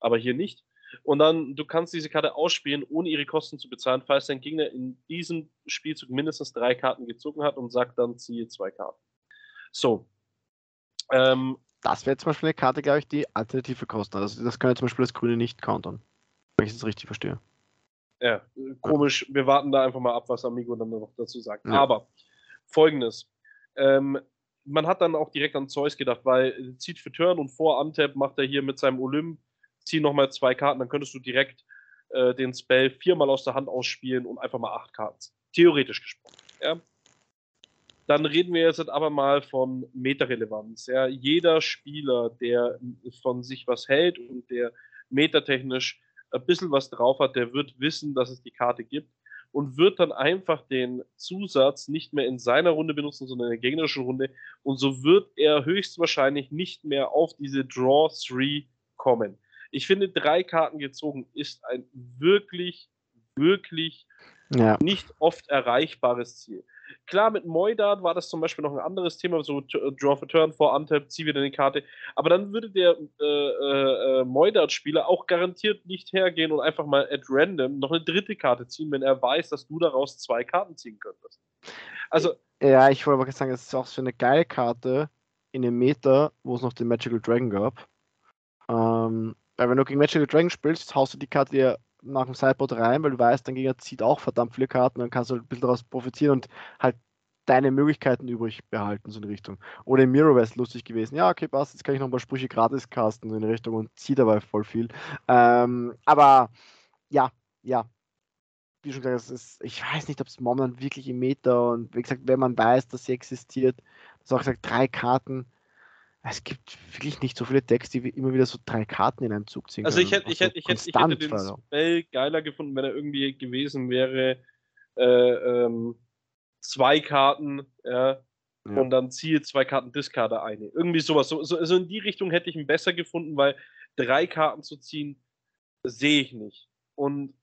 Speaker 1: Aber hier nicht. Und dann, du kannst diese Karte ausspielen, ohne ihre Kosten zu bezahlen, falls dein Gegner in diesem Spielzug mindestens drei Karten gezogen hat und sagt dann, ziehe zwei Karten. So.
Speaker 2: Ähm, das wäre zum Beispiel eine Karte, glaube ich, die Alternative kosten. Also das könnte zum Beispiel das Grüne nicht countern. Wenn ich es richtig verstehe.
Speaker 1: Ja, komisch. Wir warten da einfach mal ab, was Amigo dann noch dazu sagt. Ja. Aber folgendes. Ähm, man hat dann auch direkt an Zeus gedacht, weil zieht für Turn und vor Untap macht er hier mit seinem Olymp, zieh nochmal zwei Karten, dann könntest du direkt äh, den Spell viermal aus der Hand ausspielen und einfach mal acht Karten. Theoretisch gesprochen. Ja. Dann reden wir jetzt aber mal von Meta-Relevanz. Ja. Jeder Spieler, der von sich was hält und der metatechnisch ein bisschen was drauf hat, der wird wissen, dass es die Karte gibt und wird dann einfach den Zusatz nicht mehr in seiner Runde benutzen, sondern in der gegnerischen Runde. Und so wird er höchstwahrscheinlich nicht mehr auf diese Draw 3 kommen. Ich finde, drei Karten gezogen ist ein wirklich, wirklich ja. nicht oft erreichbares Ziel. Klar, mit Moidart war das zum Beispiel noch ein anderes Thema, so äh, Draw for Turn, vor Untap, zieh wieder eine Karte. Aber dann würde der äh, äh, äh Moidart-Spieler auch garantiert nicht hergehen und einfach mal at random noch eine dritte Karte ziehen, wenn er weiß, dass du daraus zwei Karten ziehen könntest.
Speaker 2: Also. Ja, ich wollte aber sagen, es ist auch so eine geile Karte in dem Meter, wo es noch den Magical Dragon gab. Ähm, weil wenn du gegen Magical Dragon spielst, haust du die Karte ja nach dem Sideboard rein, weil du weißt, dein Gegner zieht auch verdammt viele Karten, dann kannst du ein bisschen daraus profitieren und halt deine Möglichkeiten übrig behalten, so in Richtung. Oder im Mirror wäre es lustig gewesen. Ja, okay, passt, jetzt kann ich noch ein paar Sprüche gratis casten so in Richtung und zieht dabei voll viel. Ähm, aber ja, ja. Wie schon gesagt, ist, ich weiß nicht, ob es momentan wirklich im Meta und wie gesagt, wenn man weiß, dass sie existiert, das auch gesagt, drei Karten, es gibt wirklich nicht so viele Decks, die immer wieder so drei Karten in einen Zug ziehen.
Speaker 1: Also ich hätte, ich hätte, ich hätte, ich hätte den Spell geiler gefunden, wenn er irgendwie gewesen wäre, äh, ähm, zwei Karten, ja, ja, und dann ziehe zwei Karten Discarder eine. Irgendwie sowas. So, so, also in die Richtung hätte ich ihn besser gefunden, weil drei Karten zu ziehen, sehe ich nicht. Und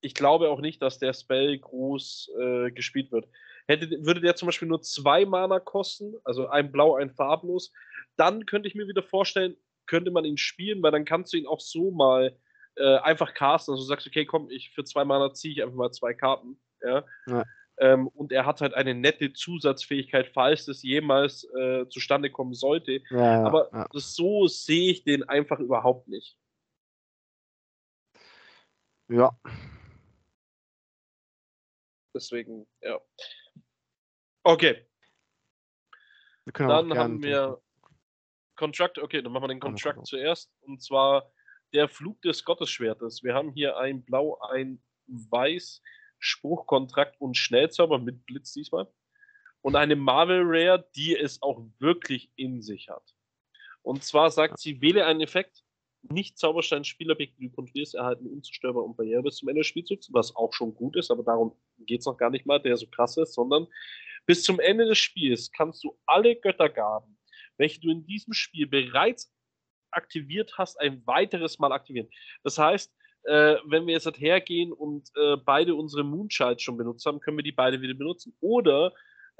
Speaker 1: ich glaube auch nicht, dass der Spell groß äh, gespielt wird. Hätte, würde der zum Beispiel nur zwei Mana kosten, also ein Blau, ein Farblos, dann könnte ich mir wieder vorstellen, könnte man ihn spielen, weil dann kannst du ihn auch so mal äh, einfach casten. Also du sagst, okay, komm, ich für zwei Mana ziehe ich einfach mal zwei Karten. Ja. ja. Ähm, und er hat halt eine nette Zusatzfähigkeit, falls das jemals äh, zustande kommen sollte. Ja, Aber ja. so sehe ich den einfach überhaupt nicht.
Speaker 2: Ja.
Speaker 1: Deswegen, ja. Okay. dann haben wir Contract, okay, dann machen wir den Contract zuerst. Und zwar der Flug des Gottesschwertes. Wir haben hier ein Blau, ein Weiß, Spruchkontrakt und Schnellzauber mit Blitz diesmal. Und eine Marvel Rare, die es auch wirklich in sich hat. Und zwar sagt sie, wähle einen Effekt, nicht Zauberstein Spielobjekte, die du kontrollierst, erhalten unzerstörbar und Barriere bis zum Ende des Spielzugs, was auch schon gut ist, aber darum geht es noch gar nicht mal, der so krass ist, sondern bis zum Ende des Spiels kannst du alle Göttergaben, welche du in diesem Spiel bereits aktiviert hast, ein weiteres Mal aktivieren. Das heißt, äh, wenn wir jetzt hergehen und äh, beide unsere Moonshites schon benutzt haben, können wir die beide wieder benutzen. Oder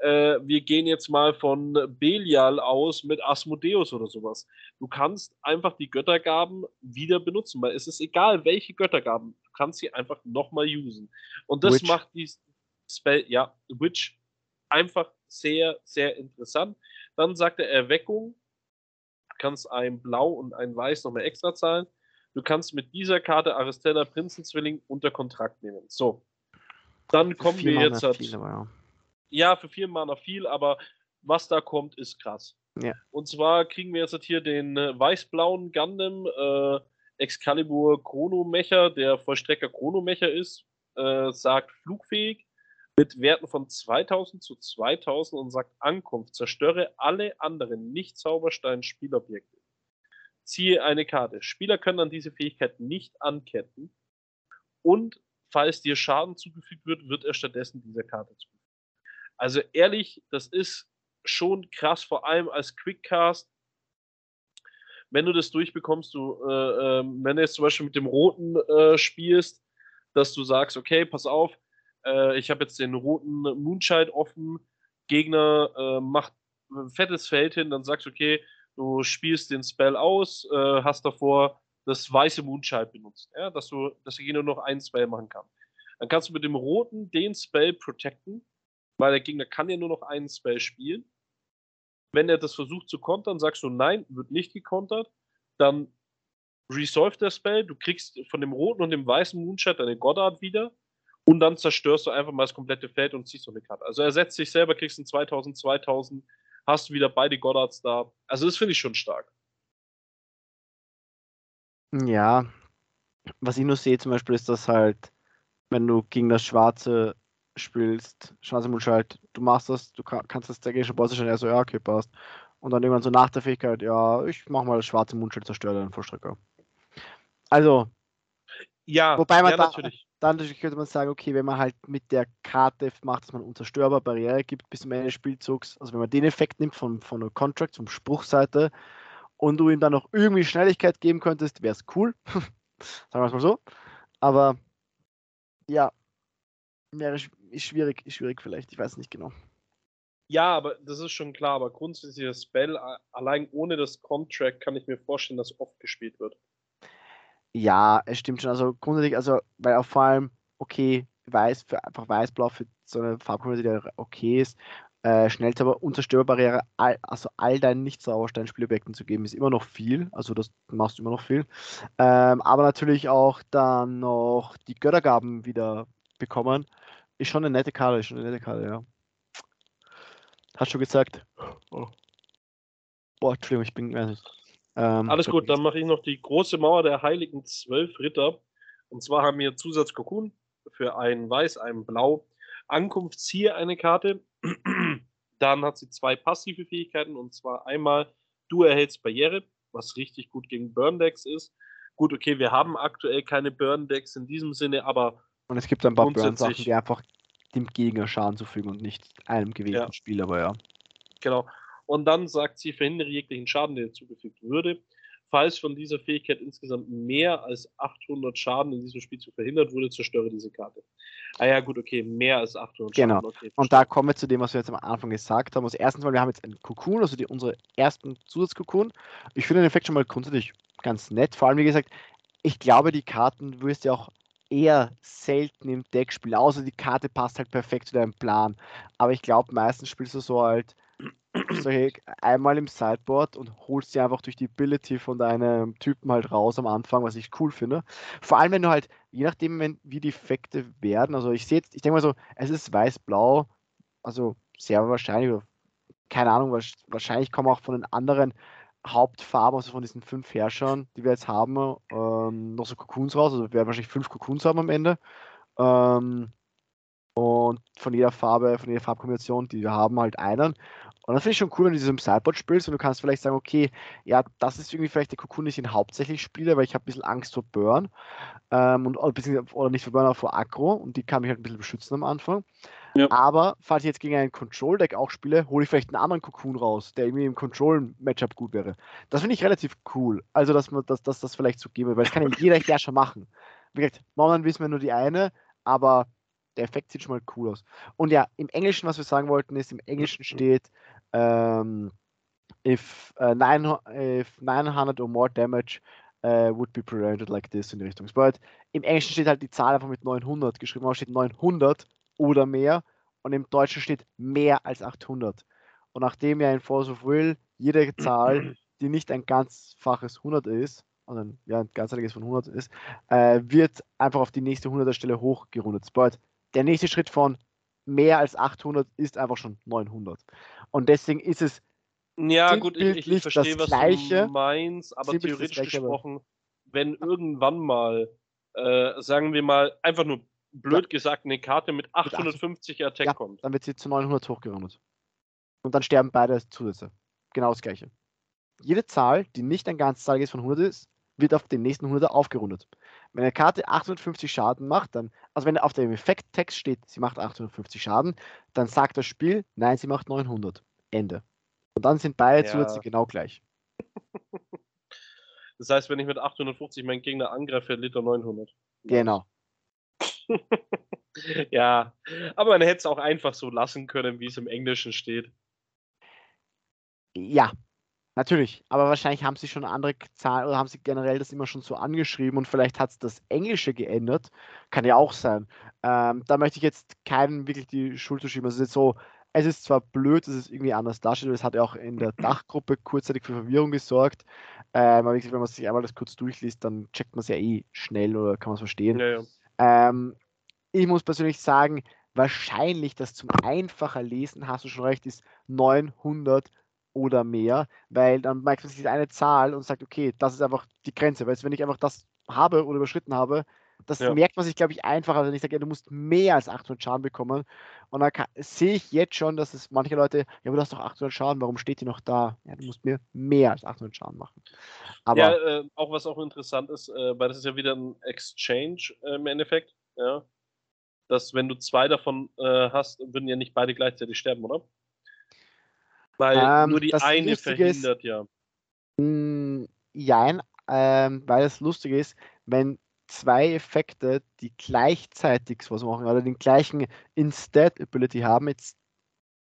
Speaker 1: äh, wir gehen jetzt mal von Belial aus mit Asmodeus oder sowas. Du kannst einfach die Göttergaben wieder benutzen, weil es ist egal, welche Göttergaben, du kannst sie einfach nochmal usen. Und das Witch. macht die Spell, ja, Witch einfach sehr, sehr interessant. Dann sagt er Erweckung. Du kannst ein Blau und ein Weiß nochmal extra zahlen. Du kannst mit dieser Karte Aristella Prinzenzwilling unter Kontrakt nehmen. So. Dann kommen wir jetzt. Halt, viel, ja. Ja, für vier Mana viel, aber was da kommt, ist krass. Ja. Und zwar kriegen wir jetzt hier den äh, weiß-blauen Gundam äh, Excalibur Chronomecher, der Vollstrecker Chronomecher ist, äh, sagt flugfähig, mit Werten von 2000 zu 2000 und sagt Ankunft, zerstöre alle anderen Nicht-Zauberstein-Spielobjekte. Ziehe eine Karte. Spieler können an diese Fähigkeit nicht anketten und falls dir Schaden zugefügt wird, wird er stattdessen dieser Karte zugefügt. Also ehrlich, das ist schon krass, vor allem als Quickcast. Wenn du das durchbekommst, du, äh, äh, wenn du jetzt zum Beispiel mit dem Roten äh, spielst, dass du sagst, okay, pass auf, äh, ich habe jetzt den roten Moonshine offen, Gegner äh, macht ein fettes Feld hin, dann sagst du, okay, du spielst den Spell aus, äh, hast davor das weiße Moonshine benutzt, ja, dass du, dass der Gegner noch einen Spell machen kann. Dann kannst du mit dem roten den Spell protecten, weil der Gegner kann ja nur noch einen Spell spielen. Wenn er das versucht zu kontern, sagst du nein, wird nicht gekontert. Dann resolve der Spell, du kriegst von dem roten und dem weißen Moonshot deine Goddard wieder und dann zerstörst du einfach mal das komplette Feld und ziehst so eine Karte. Also er setzt sich selber, kriegst ein 2000, 2000, hast du wieder beide Goddards da. Also das finde ich schon stark.
Speaker 2: Ja, was ich nur sehe zum Beispiel ist, dass halt, wenn du gegen das Schwarze spielst, schwarze Moonshot, du machst das, du kannst das der gegnerische Boss schon eher so, ja, okay, passt. Und dann irgendwann so nach der Fähigkeit, ja, ich mach mal das schwarze Moonshot, zerstöre den Vollstrecker. Also,
Speaker 1: ja,
Speaker 2: wobei man
Speaker 1: ja,
Speaker 2: da,
Speaker 1: natürlich.
Speaker 2: dann könnte man sagen, okay, wenn man halt mit der Karte macht, dass man unzerstörbar Barriere gibt bis zum Ende des Spielzugs, also wenn man den Effekt nimmt von, von der Contract, vom Spruchseite, und du ihm dann noch irgendwie Schnelligkeit geben könntest, wäre es cool. Sagen wir es mal so. Aber ja, wäre schwierig, ist schwierig vielleicht, ich weiß nicht genau.
Speaker 1: Ja, aber das ist schon klar, aber grundsätzlich das Spell, allein ohne das Contract kann ich mir vorstellen, dass oft gespielt wird.
Speaker 2: Ja, es stimmt schon. Also grundsätzlich, also, weil auch vor allem, okay, weiß, für, einfach weiß-blau für so eine Farbkombination, die okay ist, äh, Schnellzauber, Unzerstörbarriere, all, also all deinen Nicht-Sauerstein-Spielobjekten zu geben, ist immer noch viel. Also das machst du immer noch viel. Ähm, aber natürlich auch dann noch die Göttergaben wieder bekommen. Ist schon eine nette Karte, ist schon eine nette Karte, ja. Hast du gesagt? Oh. Boah, Entschuldigung, ich bin. Äh,
Speaker 1: ähm, Alles gut, dann mache ich noch die große Mauer der heiligen zwölf Ritter. Und zwar haben wir Zusatz Kokun für einen Weiß, einen Blau. Ankunftsziehe eine Karte. Dann hat sie zwei passive Fähigkeiten und zwar einmal, du erhältst Barriere, was richtig gut gegen Burn-Decks ist. Gut, okay, wir haben aktuell keine Burn-Decks in diesem Sinne, aber.
Speaker 2: Und es gibt ein paar Burn-Sachen, die einfach dem Gegner Schaden zufügen und nicht einem gewählten ja. Spieler, aber ja.
Speaker 1: Genau. Und dann sagt sie, verhindere jeglichen Schaden, der zugefügt würde. Falls von dieser Fähigkeit insgesamt mehr als 800 Schaden in diesem Spiel zu verhindert wurde, zerstöre diese Karte. Ah ja, gut, okay, mehr als 800
Speaker 2: genau.
Speaker 1: Schaden.
Speaker 2: Okay, und da kommen wir zu dem, was wir jetzt am Anfang gesagt haben. Also erstens mal, wir haben jetzt einen Cocoon, also die, unsere ersten Zusatzkokon. Ich finde den Effekt schon mal grundsätzlich ganz nett. Vor allem, wie gesagt, ich glaube, die Karten wirst du auch eher selten im Deck spielen, außer die Karte passt halt perfekt zu deinem Plan. Aber ich glaube, meistens spielst du so halt solche einmal im Sideboard und holst sie einfach durch die Ability von deinem Typen halt raus am Anfang, was ich cool finde. Vor allem, wenn du halt, je nachdem, wenn, wie die Effekte werden, also ich sehe jetzt, ich denke mal so, es ist weiß-blau, also sehr wahrscheinlich, keine Ahnung, wahrscheinlich kommen auch von den anderen Hauptfarben, also von diesen fünf Herrschern, die wir jetzt haben, ähm, noch so Cocoons raus, also wir werden wahrscheinlich fünf Cocoons haben am Ende. Ähm, und von jeder Farbe, von jeder Farbkombination, die wir haben, halt einen. Und das finde ich schon cool, wenn du diesem Sideboard spielst und du kannst vielleicht sagen, okay, ja, das ist irgendwie vielleicht der Cocoon, den ich ihn hauptsächlich spiele, weil ich habe ein bisschen Angst vor Burn ähm, und, oder nicht vor Burn, aber vor Aggro und die kann mich halt ein bisschen beschützen am Anfang. Ja. Aber falls ich jetzt gegen ein Control-Deck auch spiele, hole ich vielleicht einen anderen Cocoon raus, der irgendwie im Control-Matchup gut wäre. Das finde ich relativ cool. Also, dass man dass, dass das vielleicht so geben, weil das kann ja jeder ja schon machen. Wie gesagt, momentan wissen wir nur die eine, aber der Effekt sieht schon mal cool aus. Und ja, im Englischen, was wir sagen wollten, ist, im Englischen steht, ähm, if, uh, nine, if 900 or more damage uh, would be prevented like this in die Richtung. But im Englischen steht halt die Zahl einfach mit 900 geschrieben, aber steht 900 oder mehr und im Deutschen steht mehr als 800. Und nachdem ja in Force of Will jede Zahl, die nicht ein ganzfaches 100 ist, also ja, ein ganzheitliches von 100 ist, äh, wird einfach auf die nächste 100er Stelle hochgerundet. But der nächste Schritt von mehr als 800 ist einfach schon 900. Und deswegen ist es
Speaker 1: ja, gut, ich, ich verstehe, was Gleiche, du meinst, aber theoretisch Gleiche, gesprochen, wenn irgendwann mal, äh, sagen wir mal, einfach nur blöd ja. gesagt, eine Karte mit 850 mit Attack ja, kommt.
Speaker 2: Dann wird sie zu 900 hochgerundet. Und dann sterben beide Zusätze. Genau das Gleiche. Jede Zahl, die nicht ein ganzzahliges von 100 ist, wird auf den nächsten 100er aufgerundet. Wenn eine Karte 850 Schaden macht, dann, also wenn auf dem Effekttext steht, sie macht 850 Schaden, dann sagt das Spiel, nein, sie macht 900. Ende. Und dann sind beide ja. Zusätze genau gleich.
Speaker 1: Das heißt, wenn ich mit 850 meinen Gegner angreife, verliert er 900.
Speaker 2: Genau.
Speaker 1: ja, aber man hätte es auch einfach so lassen können, wie es im Englischen steht.
Speaker 2: Ja, Natürlich, aber wahrscheinlich haben sie schon andere Zahlen oder haben sie generell das immer schon so angeschrieben und vielleicht hat es das Englische geändert. Kann ja auch sein. Ähm, da möchte ich jetzt keinen wirklich die Schuld zuschieben. Also jetzt so Es ist zwar blöd, dass es irgendwie anders darstellt, aber es hat ja auch in der Dachgruppe kurzzeitig für Verwirrung gesorgt. Ähm, aber wie gesagt, wenn man sich einmal das kurz durchliest, dann checkt man es ja eh schnell oder kann man es verstehen.
Speaker 1: Ja, ja.
Speaker 2: Ähm, ich muss persönlich sagen, wahrscheinlich das zum einfacher Lesen, hast du schon recht, ist 900 oder mehr, weil dann merkt man sich eine Zahl und sagt, okay, das ist einfach die Grenze. Weil wenn ich einfach das habe oder überschritten habe, das
Speaker 1: Ja.
Speaker 2: merkt man sich, glaube ich, einfacher, wenn ich sage, ja, du musst mehr als 800 Schaden bekommen. Und kann- sehe ich jetzt schon, dass es manche Leute, ja, aber du hast doch 800 Schaden, warum steht die noch da? Ja, du musst mir mehr als 800 Schaden machen. Aber
Speaker 1: ja, äh, auch was auch interessant ist, äh, weil das ist ja wieder ein Exchange äh, im Endeffekt, ja. Dass wenn du zwei davon äh, hast, würden ja nicht beide gleichzeitig sterben, oder? Weil
Speaker 2: Ähm,
Speaker 1: nur die eine
Speaker 2: Lustige ist-
Speaker 1: verhindert ja.
Speaker 2: Mm, Jein, ähm, weil das Lustige ist, wenn zwei Effekte, die gleichzeitig sowas machen oder den gleichen Instead-Ability haben, jetzt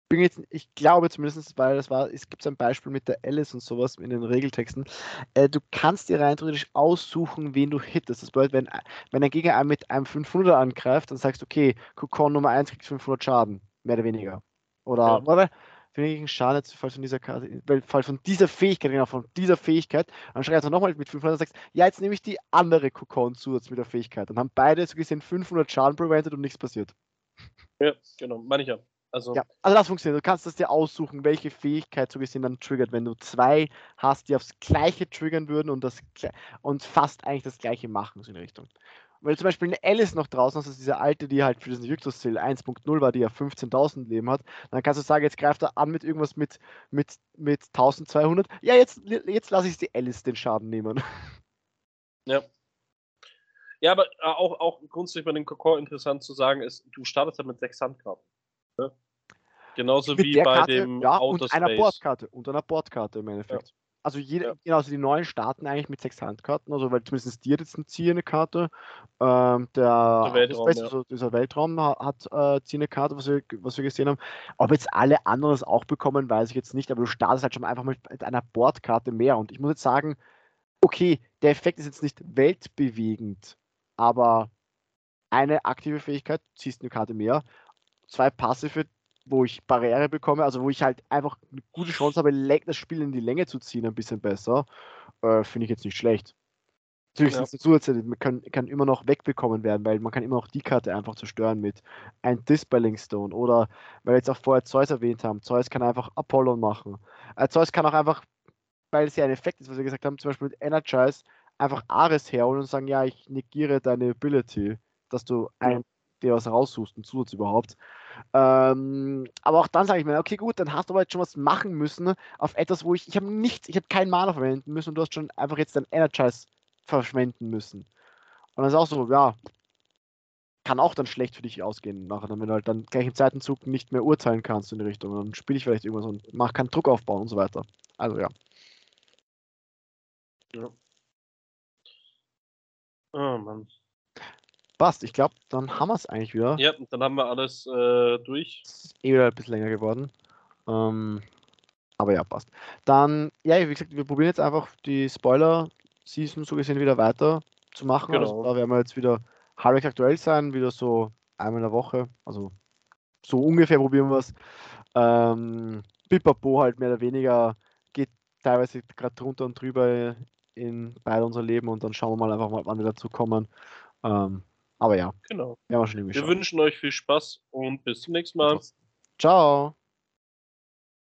Speaker 2: bin jetzt, ich glaube zumindest, weil das war, es gibt ein Beispiel mit der Alice und sowas in den Regeltexten, äh, du kannst dir rein theoretisch aussuchen, wen du hittest. Das bedeutet, wenn, wenn ein Gegner einen mit einem 500 angreift, dann sagst du, okay, Kokon Nummer 1 kriegt 500 Schaden, mehr oder weniger. Oder,
Speaker 1: Ja.
Speaker 2: warte, wenigen Schaden jetzt Fall von dieser Karte, weil Fall von dieser Fähigkeit, genau, von dieser Fähigkeit, dann schreibst du nochmal mit 500 und sagst, ja, jetzt nehme ich die andere Kokon-Zusatz mit der Fähigkeit. Dann haben beide so gesehen 500 Schaden prevented und nichts passiert.
Speaker 1: Ja, genau, meine ich ja. Also,
Speaker 2: Ja, also das funktioniert. Du kannst das dir aussuchen, welche Fähigkeit so gesehen dann triggert. Wenn du zwei hast, die aufs Gleiche triggern würden und, das, und fast eigentlich das Gleiche machen, so in Richtung. Weil du zum Beispiel eine Alice noch draußen hast, das ist diese alte, die halt für diesen Victus-Ziel 1.0 war, die ja 15.000 Leben hat, dann kannst du sagen, jetzt greift er an mit irgendwas mit, mit, mit 1200. Ja, jetzt, jetzt lasse ich die Alice den Schaden nehmen.
Speaker 1: ja. Ja, aber äh, auch, auch grundsätzlich bei dem Kokon interessant zu sagen ist, du startest ja mit sechs Handkarten. Ne? Genauso
Speaker 2: mit
Speaker 1: wie bei
Speaker 2: Karte,
Speaker 1: dem
Speaker 2: ja,
Speaker 1: Outer
Speaker 2: und einer
Speaker 1: Space.
Speaker 2: Bordkarte. Und einer Bordkarte im Endeffekt. Also jede,
Speaker 1: Ja.
Speaker 2: genau, also die neuen starten eigentlich mit sechs Handkarten, also weil zumindest dir jetzt eine ziehende Karte. Ähm, der
Speaker 1: Der Weltraum,
Speaker 2: Space,
Speaker 1: ja.
Speaker 2: also dieser Weltraum ha- hat äh, ziehende Karte, was wir, was wir gesehen haben. Ob jetzt alle anderen es auch bekommen, weiß ich jetzt nicht, aber du startest halt schon einfach mit, mit einer Bordkarte mehr. Und ich muss jetzt sagen, okay, der Effekt ist jetzt nicht weltbewegend, aber eine aktive Fähigkeit, ziehst eine Karte mehr, zwei passive, wo ich Barriere bekomme, also wo ich halt einfach eine gute Chance habe, das Spiel in die Länge zu ziehen, ein bisschen besser, äh, finde ich jetzt nicht schlecht. Natürlich
Speaker 1: Ja.
Speaker 2: sind Zusätze, man kann, kann immer noch wegbekommen werden, weil man kann immer noch die Karte einfach zerstören mit ein Dispelling Stone oder, weil wir jetzt auch vorher Zeus erwähnt haben, Zeus kann einfach Apollon machen. Äh, Zeus kann auch einfach, weil es ja ein Effekt ist, was wir gesagt haben, zum Beispiel mit Energize, einfach Ares herholen und sagen, ja, ich negiere deine Ability, dass du ein, dir was raussuchst, einen Zusatz überhaupt. Ähm, aber auch dann sage ich mir, okay, gut, dann hast du aber jetzt schon was machen müssen auf etwas, wo ich, ich habe nichts, ich habe keinen Mana verwenden müssen und du hast schon einfach jetzt dein Energize verschwenden müssen. Und dann ist auch so, ja, kann auch dann schlecht für dich ausgehen nachher, wenn du halt dann gleich im zweiten Zug nicht mehr urteilen kannst in die Richtung. Dann spiele ich vielleicht irgendwas und mach keinen Druck aufbauen und so weiter. Also ja.
Speaker 1: Ja. Oh Mann.
Speaker 2: Passt, ich glaube, dann haben wir es eigentlich wieder.
Speaker 1: Ja, dann haben wir alles äh, durch.
Speaker 2: Ist eh wieder ein bisschen länger geworden. Ähm, aber ja, passt. Dann, ja, wie gesagt, wir probieren jetzt einfach die Spoiler-Season so gesehen wieder weiter zu machen. Also
Speaker 1: Genau.
Speaker 2: da werden wir jetzt wieder halbwegs aktuell sein, wieder so einmal in der Woche. Also so ungefähr probieren wir es. Ähm, Pipapo halt mehr oder weniger geht teilweise gerade drunter und drüber in beide unser Leben und dann schauen wir mal einfach mal, wann wir dazu kommen. Ähm, aber ja,
Speaker 1: Genau.
Speaker 2: wir
Speaker 1: Wir wünschen euch viel Spaß und bis zum nächsten Mal.
Speaker 2: Ciao.